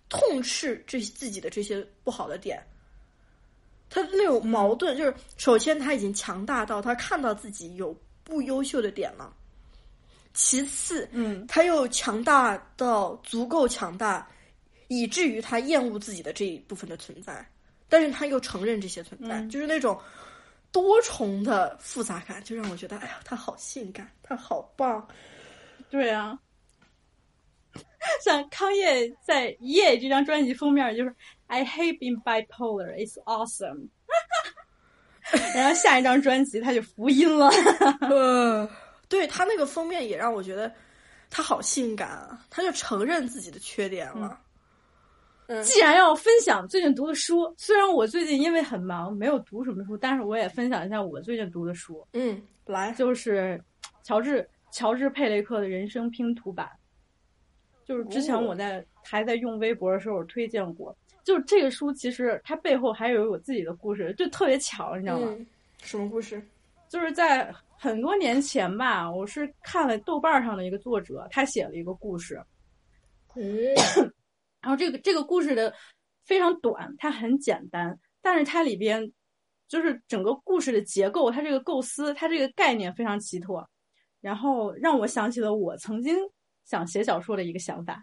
[SPEAKER 3] 痛斥这自己的这些不好的点。他那种矛盾，就是首先他已经强大到他看到自己有。不优秀的点了。其次，
[SPEAKER 2] 嗯，
[SPEAKER 3] 他又强大到足够强大，以至于他厌恶自己的这一部分的存在，但是他又承认这些存在，就是那种多重的复杂感，就让我觉得，哎呀，他好性感，他好棒。
[SPEAKER 2] 对啊，像康业在《夜》这张专辑封面就是 “I hate being bipolar, it's awesome”。然后下一张专辑他就福音了，
[SPEAKER 3] 呃，对他那个封面也让我觉得他好性感啊，他就承认自己的缺点了。
[SPEAKER 2] 嗯，既然要分享最近读的书，虽然我最近因为很忙没有读什么书，但是我也分享一下我最近读的书。
[SPEAKER 3] 嗯，来，
[SPEAKER 2] 就是乔治乔治佩雷克的人生拼图版，就是之前我在还在用微博的时候推荐过。就是这个书，其实它背后还有我自己的故事，就特别巧，你知道吗？
[SPEAKER 3] 什么故事？
[SPEAKER 2] 就是在很多年前吧，我是看了豆瓣上的一个作者，他写了一个故事。
[SPEAKER 3] 嗯，
[SPEAKER 2] 然后这个这个故事的非常短，它很简单，但是它里边就是整个故事的结构，它这个构思，它这个概念非常奇特，然后让我想起了我曾经想写小说的一个想法。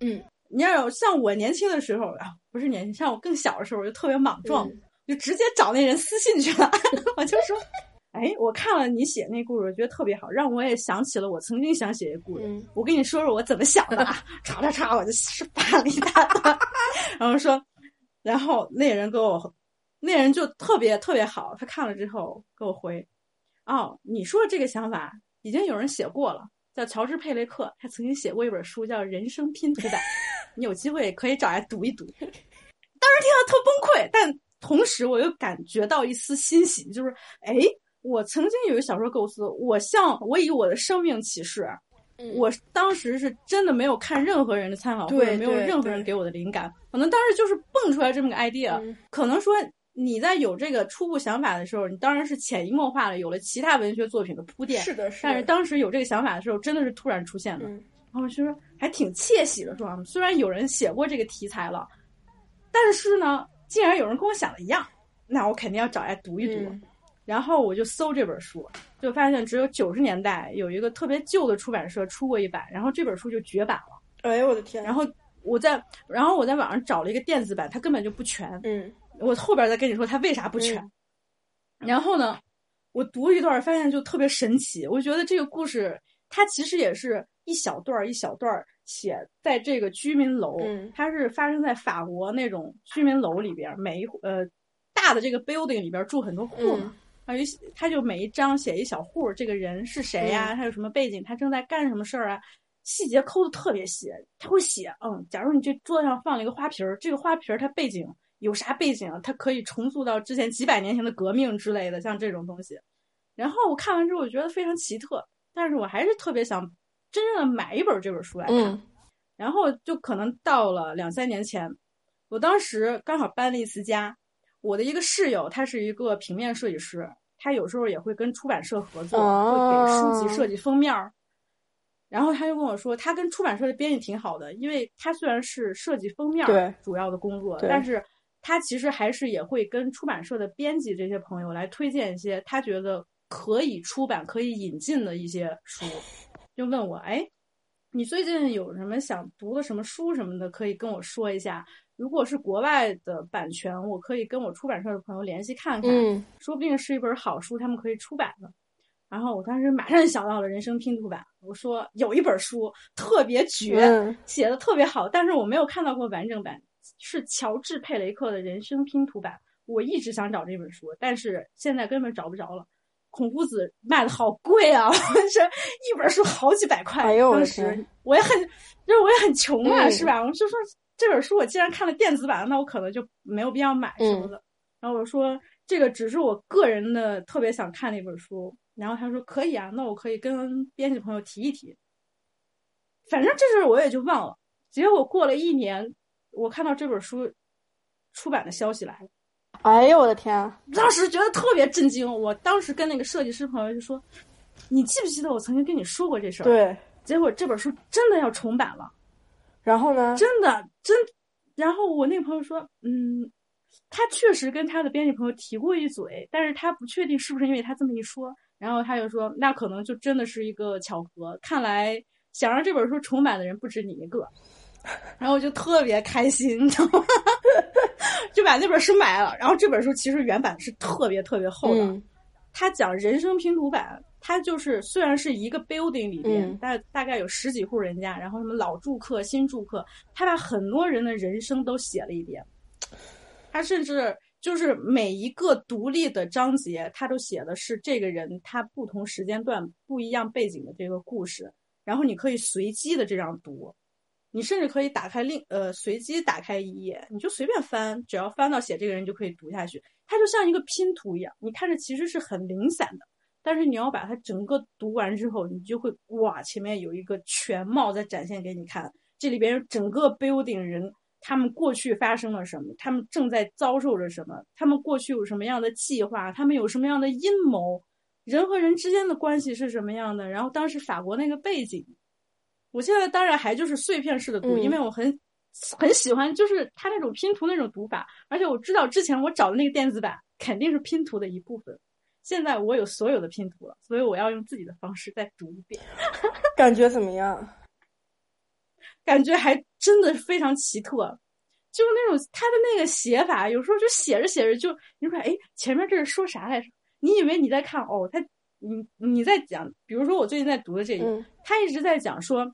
[SPEAKER 3] 嗯。
[SPEAKER 2] 你要有像我年轻的时候啊，不是年轻，像我更小的时候，就特别莽撞，就直接找那人私信去了。我就说，哎，我看了你写那故事，我觉得特别好，让我也想起了我曾经想写的故事。我跟你说说我怎么想的啊，唰唰唰，我就是发了一大段，然后说，然后那人给我，那人就特别特别好，他看了之后给我回，哦，你说的这个想法已经有人写过了。叫乔治·佩雷克，他曾经写过一本书叫《人生拼图版》，你有机会可以找来读一读。当时听到特崩溃，但同时我又感觉到一丝欣喜，就是哎，我曾经有一个小说构思，我向我以我的生命启示，我当时是真的没有看任何人的参考，或者没有任何人给我的灵感，可能当时就是蹦出来这么个 idea，可能说。你在有这个初步想法的时候，你当然是潜移默化的有了其他文学作品的铺垫。
[SPEAKER 3] 是的，是。
[SPEAKER 2] 但是当时有这个想法的时候，真的是突然出现的。然后其实还挺窃喜的，是吧？虽然有人写过这个题材了，但是呢，既然有人跟我想的一样，那我肯定要找来读一读。然后我就搜这本书，就发现只有九十年代有一个特别旧的出版社出过一版，然后这本书就绝版了。
[SPEAKER 3] 哎呦我的天！
[SPEAKER 2] 然后我在，然后我在网上找了一个电子版，它根本就不全。
[SPEAKER 3] 嗯。
[SPEAKER 2] 我后边再跟你说它为啥不全。然后呢，我读一段发现就特别神奇。我觉得这个故事它其实也是一小段一小段写在这个居民楼，它是发生在法国那种居民楼里边，每一户呃大的这个 building 里边住很多户嘛，啊，有他就每一章写一小户，这个人是谁呀？他有什么背景？他正在干什么事儿啊？细节抠的特别细，他会写，嗯，假如你这桌子上放了一个花瓶儿，这个花瓶儿它背景。有啥背景啊？它可以重塑到之前几百年前的革命之类的，像这种东西。然后我看完之后，我觉得非常奇特，但是我还是特别想真正的买一本这本书来看。然后就可能到了两三年前，我当时刚好搬了一次家，我的一个室友他是一个平面设计师，他有时候也会跟出版社合作，会给书籍设计封面儿。然后他就跟我说，他跟出版社的编辑挺好的，因为他虽然是设计封面主要的工作，但是。他其实还是也会跟出版社的编辑这些朋友来推荐一些他觉得可以出版、可以引进的一些书，就问我：“哎，你最近有什么想读的什么书什么的，可以跟我说一下。如果是国外的版权，我可以跟我出版社的朋友联系看看，
[SPEAKER 3] 嗯
[SPEAKER 2] 说不定是一本好书，他们可以出版的。然后我当时马上想到了人生拼图版，我说有一本书特别绝，
[SPEAKER 3] 嗯
[SPEAKER 2] 写的特别好，但是我没有看到过完整版，是乔治佩雷克的人生拼图版。我一直想找这本书，但是现在根本找不着了。孔夫子卖的好贵啊，这一本书好几百块。
[SPEAKER 3] 哎呦
[SPEAKER 2] 当时我也很，就是我也很穷啊，
[SPEAKER 3] 嗯
[SPEAKER 2] 是吧？我就说这本书我既然看了电子版，那我可能就没有必要买什么
[SPEAKER 3] 嗯
[SPEAKER 2] 的。然后我说这个只是我个人的特别想看的一本书。然后他说可以啊，那我可以跟编辑朋友提一提。反正这事儿我也就忘了。结果过了一年，我看到这本书出版的消息来了。
[SPEAKER 3] 哎呦我的天啊！
[SPEAKER 2] 当时觉得特别震惊。我当时跟那个设计师朋友就说：“你记不记得我曾经跟你说过这事儿？”。
[SPEAKER 3] 对，
[SPEAKER 2] 结果这本书真的要重版了，
[SPEAKER 3] 然后呢？
[SPEAKER 2] 真的真。然后我那个朋友说：“嗯，他确实跟他的编辑朋友提过一嘴，但是他不确定是不是因为他这么一说。然后他就说，那可能就真的是一个巧合。看来想让这本书重版的人不止你一个。”然后我就特别开心，你知道吗？就把那本书买了。然后这本书其实原版是特别特别厚的，
[SPEAKER 3] 嗯
[SPEAKER 2] 它讲人生拼图版，他就是虽然是一个 building 里边，
[SPEAKER 3] 嗯
[SPEAKER 2] 大大概有十几户人家，然后什么老住客、新住客，他把很多人的人生都写了一遍。他甚至就是每一个独立的章节，他都写的是这个人他不同时间段、不一样背景的这个故事，然后你可以随机的这样读。你甚至可以打开另呃随机打开一页，你就随便翻，只要翻到写这个人就可以读下去。它就像一个拼图一样，你看着其实是很零散的，但是你要把它整个读完之后，你就会哇，前面有一个全貌在展现给你看，这里边整个 building 人他们过去发生了什么，他们正在遭受着什么，他们过去有什么样的计划，他们有什么样的阴谋，人和人之间的关系是什么样的，然后当时法国那个背景。我现在当然还就是碎片式的读，
[SPEAKER 3] 嗯
[SPEAKER 2] 因为我很很喜欢，就是它那种拼图那种读法，而且我知道之前我找的那个电子版肯定是拼图的一部分。现在我有所有的拼图了，所以我要用自己的方式再读一遍，
[SPEAKER 3] 感觉怎么样？
[SPEAKER 2] 感觉还真的非常奇特，就是那种他的那个写法，有时候就写着写着就你说哎，前面这是说啥来着？你以为你在看哦，他你你在讲，比如说我最近在读的这他一直在讲说，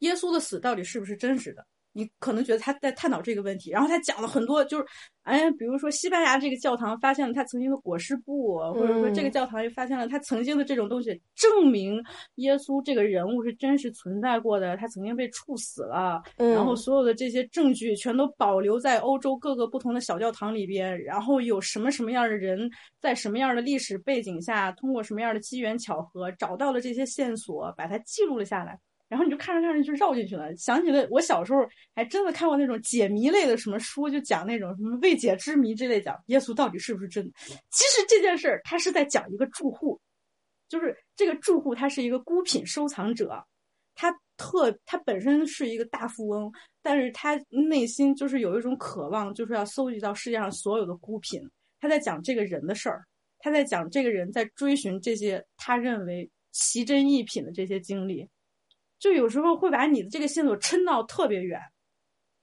[SPEAKER 2] 耶稣的死到底是不是真实的？你可能觉得他在探讨这个问题，然后他讲了很多，就是，哎，比如说西班牙这个教堂发现了他曾经的裹尸布，或者说这个
[SPEAKER 3] 嗯
[SPEAKER 2] 教堂又发现了他曾经的这种东西，证明耶稣这个人物是真实存在过的，他曾经被处死了，
[SPEAKER 3] 嗯
[SPEAKER 2] 然后所有的这些证据全都保留在欧洲各个不同的小教堂里边，然后有什么什么样的人在什么样的历史背景下，通过什么样的机缘巧合找到了这些线索，把它记录了下来。然后你就看着看着就绕进去了，想起了我小时候还真的看过那种解谜类的什么书，就讲那种什么未解之谜之类，讲耶稣到底是不是真的。其实这件事儿他是在讲一个住户，就是这个住户他是一个孤品收藏者，他特他本身是一个大富翁，但是他内心就是有一种渴望，就是要搜集到世界上所有的孤品。他在讲这个人的事儿，他在讲这个人在追寻这些他认为奇珍异品的这些经历。就有时候会把你的这个线索抻到特别远，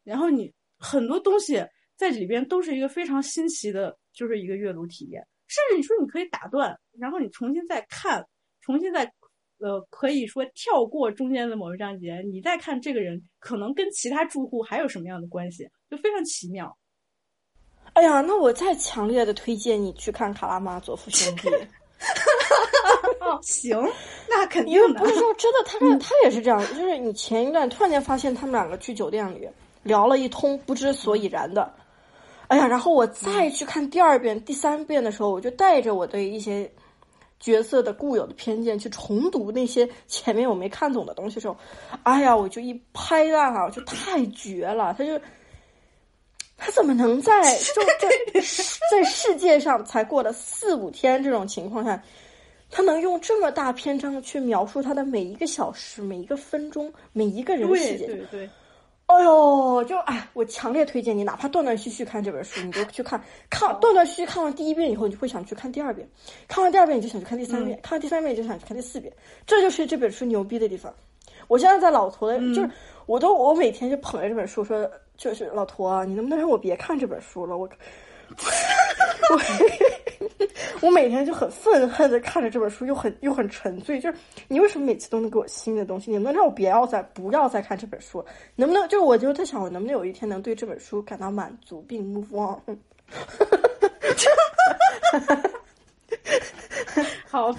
[SPEAKER 2] 然后你很多东西在里边都是一个非常新奇的，就是一个阅读体验。甚至你说你可以打断，然后你重新再看，重新再呃可以说跳过中间的某一章节，你再看这个人可能跟其他住户还有什么样的关系，就非常奇妙。
[SPEAKER 3] 哎呀，那我再强烈的推荐你去看《卡拉马佐夫兄弟》。
[SPEAKER 2] 哦，行，那肯定的。
[SPEAKER 3] 不。是说真的，他 这他也是这样，就是你前一段突然间发现他们两个去酒店里聊了一通不知所以然的，哎呀，然后我再去看第二遍、第三遍的时候，我就带着我对一些角色的固有的偏见去重读那些前面我没看懂的东西的时候，哎呀，我就一拍烂啊，就太绝了，他就。他怎么能在 就在在世界上才过了四五天这种情况下，他能用这么大篇章去描述他的每一个小时、每一个分钟、每一个人细节？
[SPEAKER 2] 对对对，
[SPEAKER 3] 哎呦，就哎，我强烈推荐你，哪怕断断续续看这本书，你就去看。看断断续续看完第一遍以后，你就会想去看第二遍；看完第二遍，你就想去看第三遍；看完第三遍，你就想去看第四遍。这就是这本书牛逼的地方。我现在在老驼的，
[SPEAKER 2] 嗯
[SPEAKER 3] 就是我都我每天就捧着这本书说，就是老驼啊，你能不能让我别看这本书了？我我 我每天就很愤恨的看着这本书，又很又很沉醉。就是你为什么每次都能给我新的东西？你能不能让我不要再不要再看这本书？能不能就是我就在想，我能不能有一天能对这本书感到满足并 move on？
[SPEAKER 2] 好，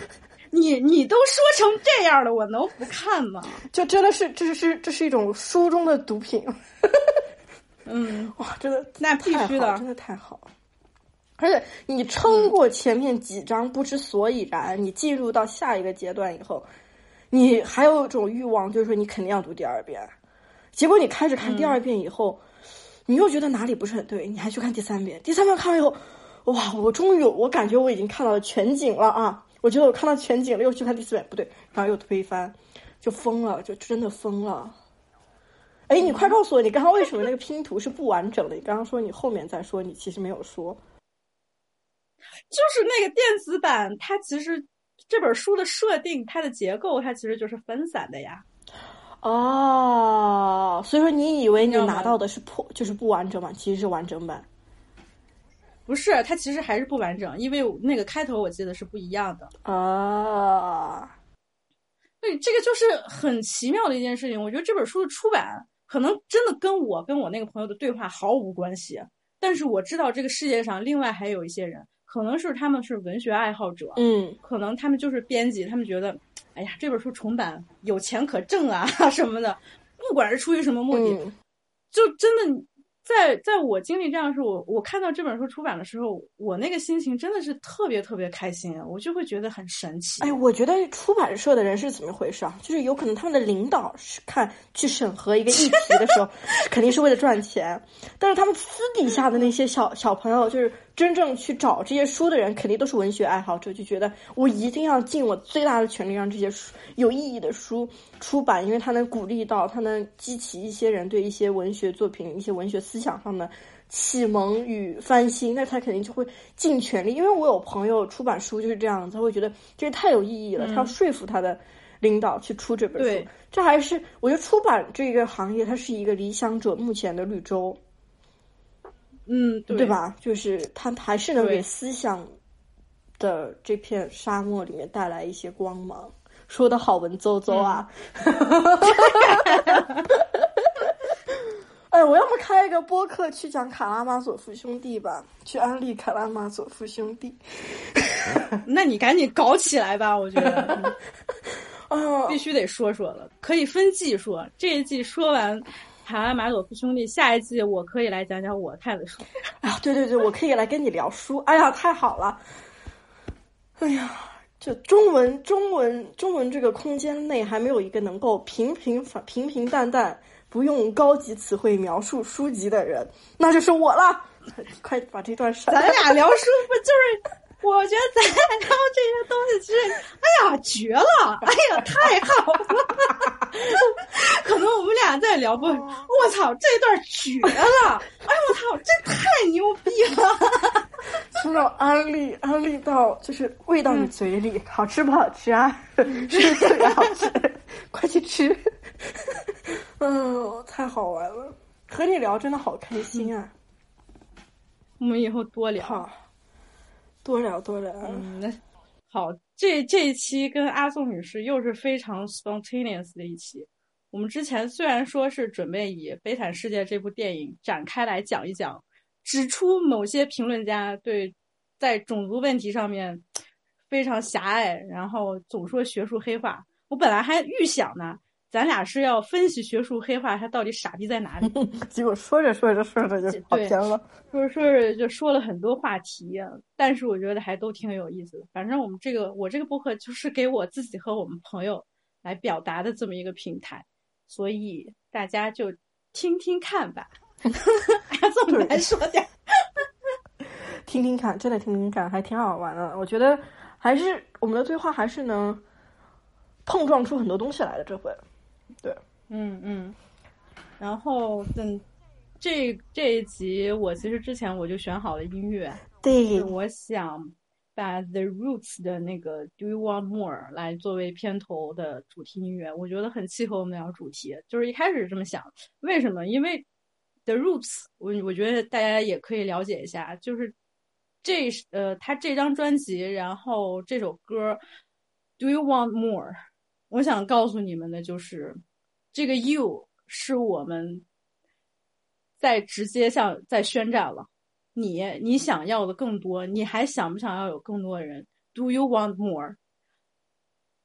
[SPEAKER 2] 你你都说成这样了，我能不看吗？
[SPEAKER 3] 就真的是这是这是一种书中的毒品。
[SPEAKER 2] 嗯，
[SPEAKER 3] 哇，真的
[SPEAKER 2] 那必须的
[SPEAKER 3] 真的太好了。而且你撑过前面几章不知所以然，你进入到下一个阶段以后，你还有一种欲望，就是说你肯定要读第二遍。结果你开始看第二遍以后，你又觉得哪里不是很对，你还去看第三遍。第三遍看完以后，哇，我终于有，我感觉我已经看到了全景了啊！我觉得我看到全景了，又去看第四遍，不对，然后又推翻，就疯了，就真的疯了。哎，你快告诉我，你刚刚为什么那个拼图是不完整的？你刚刚说你后面再说，你其实没有说。
[SPEAKER 2] 就是那个电子版，它其实这本书的设定，它的结构，它其实就是分散的呀。
[SPEAKER 3] 哦，所以说你以为你拿到的是破，就是不完整版，其实是完整版。
[SPEAKER 2] 不是，它其实还是不完整，因为那个开头我记得是不一样的。
[SPEAKER 3] 啊，
[SPEAKER 2] 对，这个就是很奇妙的一件事情。我觉得这本书的出版可能真的跟我跟我那个朋友的对话毫无关系，但是我知道这个世界上另外还有一些人，可能是他们是文学爱好者，
[SPEAKER 3] 嗯
[SPEAKER 2] 可能他们就是编辑，他们觉得，哎呀，这本书重版有钱可挣啊 什么的，不管是出于什么目的，
[SPEAKER 3] 嗯
[SPEAKER 2] 就真的在在我经历这样的时候，我我看到这本书出版的时候，我那个心情真的是特别特别开心，我就会觉得很神奇。
[SPEAKER 3] 哎，我觉得出版社的人是怎么回事啊？就是有可能他们的领导是看去审核一个议题的时候，肯定是为了赚钱，但是他们私底下的那些小小朋友，就是真正去找这些书的人，肯定都是文学爱好者，就觉得我一定要尽我最大的全力让这些书有意义的书出版，因为它能鼓励到，它能激起一些人对一些文学作品、一些文学思想上的启蒙与翻新，那他肯定就会尽全力。因为我有朋友出版书就是这样子，他会觉得这个太有意义了，他要说服他的领导去出这本书。这还是我觉得出版这个行业，它是一个理想者目前的绿洲，
[SPEAKER 2] 嗯，对
[SPEAKER 3] 对？吧？就是他还是能给思想的这片沙漠里面带来一些光芒。说的好文绉绉啊！哎，我要不开一个播客去讲卡拉马佐夫兄弟吧，去安利卡拉马佐夫兄弟。
[SPEAKER 2] 那你赶紧搞起来吧，我觉得嗯
[SPEAKER 3] 啊，
[SPEAKER 2] 必须得说说了，可以分季说。这一季说完卡拉马佐夫兄弟，下一季我可以来讲讲我看的书。
[SPEAKER 3] 啊，对对对，我可以来跟你聊书。哎呀，太好了！哎呀，这中文中文中文这个空间内还没有一个能够平平凡平平淡淡不用高级词汇描述书籍的人，那就是我了。快把这段删
[SPEAKER 2] 咱。俩聊书不就是？我觉得咱俩聊这些东西，其实，哎呀，绝了！哎呀，太好了！可能我们俩在聊不，我操，这段绝了！哎呦，我操，这太牛逼了！
[SPEAKER 3] 从那种安利安利到就是喂到你嘴里，好吃不好吃啊？是特别好吃，快去吃！嗯，太好玩了，和你聊真的好开心啊！
[SPEAKER 2] 我们以后多聊。
[SPEAKER 3] 好，多聊多聊。
[SPEAKER 2] 嗯，那好，这这一期跟阿宋女士又是非常 spontaneous 的一期。我们之前虽然说是准备以《悲惨世界》这部电影展开来讲一讲，指出某些评论家对在种族问题上面非常狭隘，然后总说学术黑话。我本来还预想呢，咱俩是要分析学术黑话它到底傻逼在哪里。
[SPEAKER 3] 结果说着说着说着就跑
[SPEAKER 2] 对
[SPEAKER 3] 偏了。
[SPEAKER 2] 说着说着就说了很多话题，但是我觉得还都挺有意思的。反正我们这个我这个播客就是给我自己和我们朋友来表达的这么一个平台，所以大家就听听看吧。阿宋来说点儿，
[SPEAKER 3] 听听看，真的听听看，还挺好玩的。我觉得还是我们的对话还是能碰撞出很多东西来的。这回，
[SPEAKER 2] 嗯嗯。然后等这这一集，我其实之前我就选好了音乐，
[SPEAKER 3] 对
[SPEAKER 2] 我想把 The Roots 的那个 Do You Want More 来作为片头的主题音乐，我觉得很契合我们聊主题。就是一开始这么想，为什么？因为 The Roots，我我觉得大家也可以了解一下，就是这呃他这张专辑，然后这首歌 Do You Want More，我想告诉你们的就是这个 You 是我们在直接向在宣战了。你你想要的更多，你还想不想要有更多的人？Do you want more?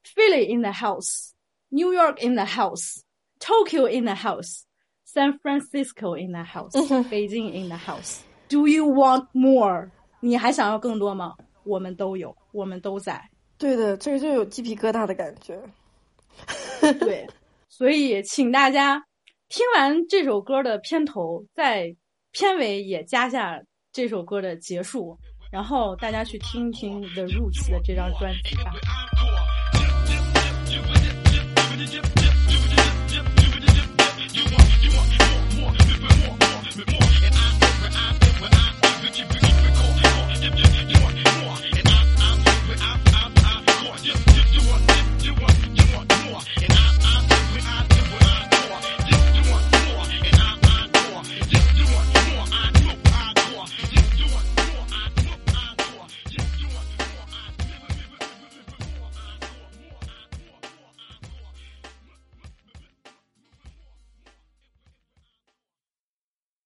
[SPEAKER 2] Philly in the house, New York in the house, Tokyo in the house, San Francisco in the house, Beijing in the house. Do you want more? 你还想要更多吗？我们都有，我们都在。
[SPEAKER 3] 对的，这个就有鸡皮疙瘩的感觉。
[SPEAKER 2] 对，所以请大家听完这首歌的片头，在片尾也加下。这首歌的结束，然后大家去听一听 The Roots 的这张专辑吧。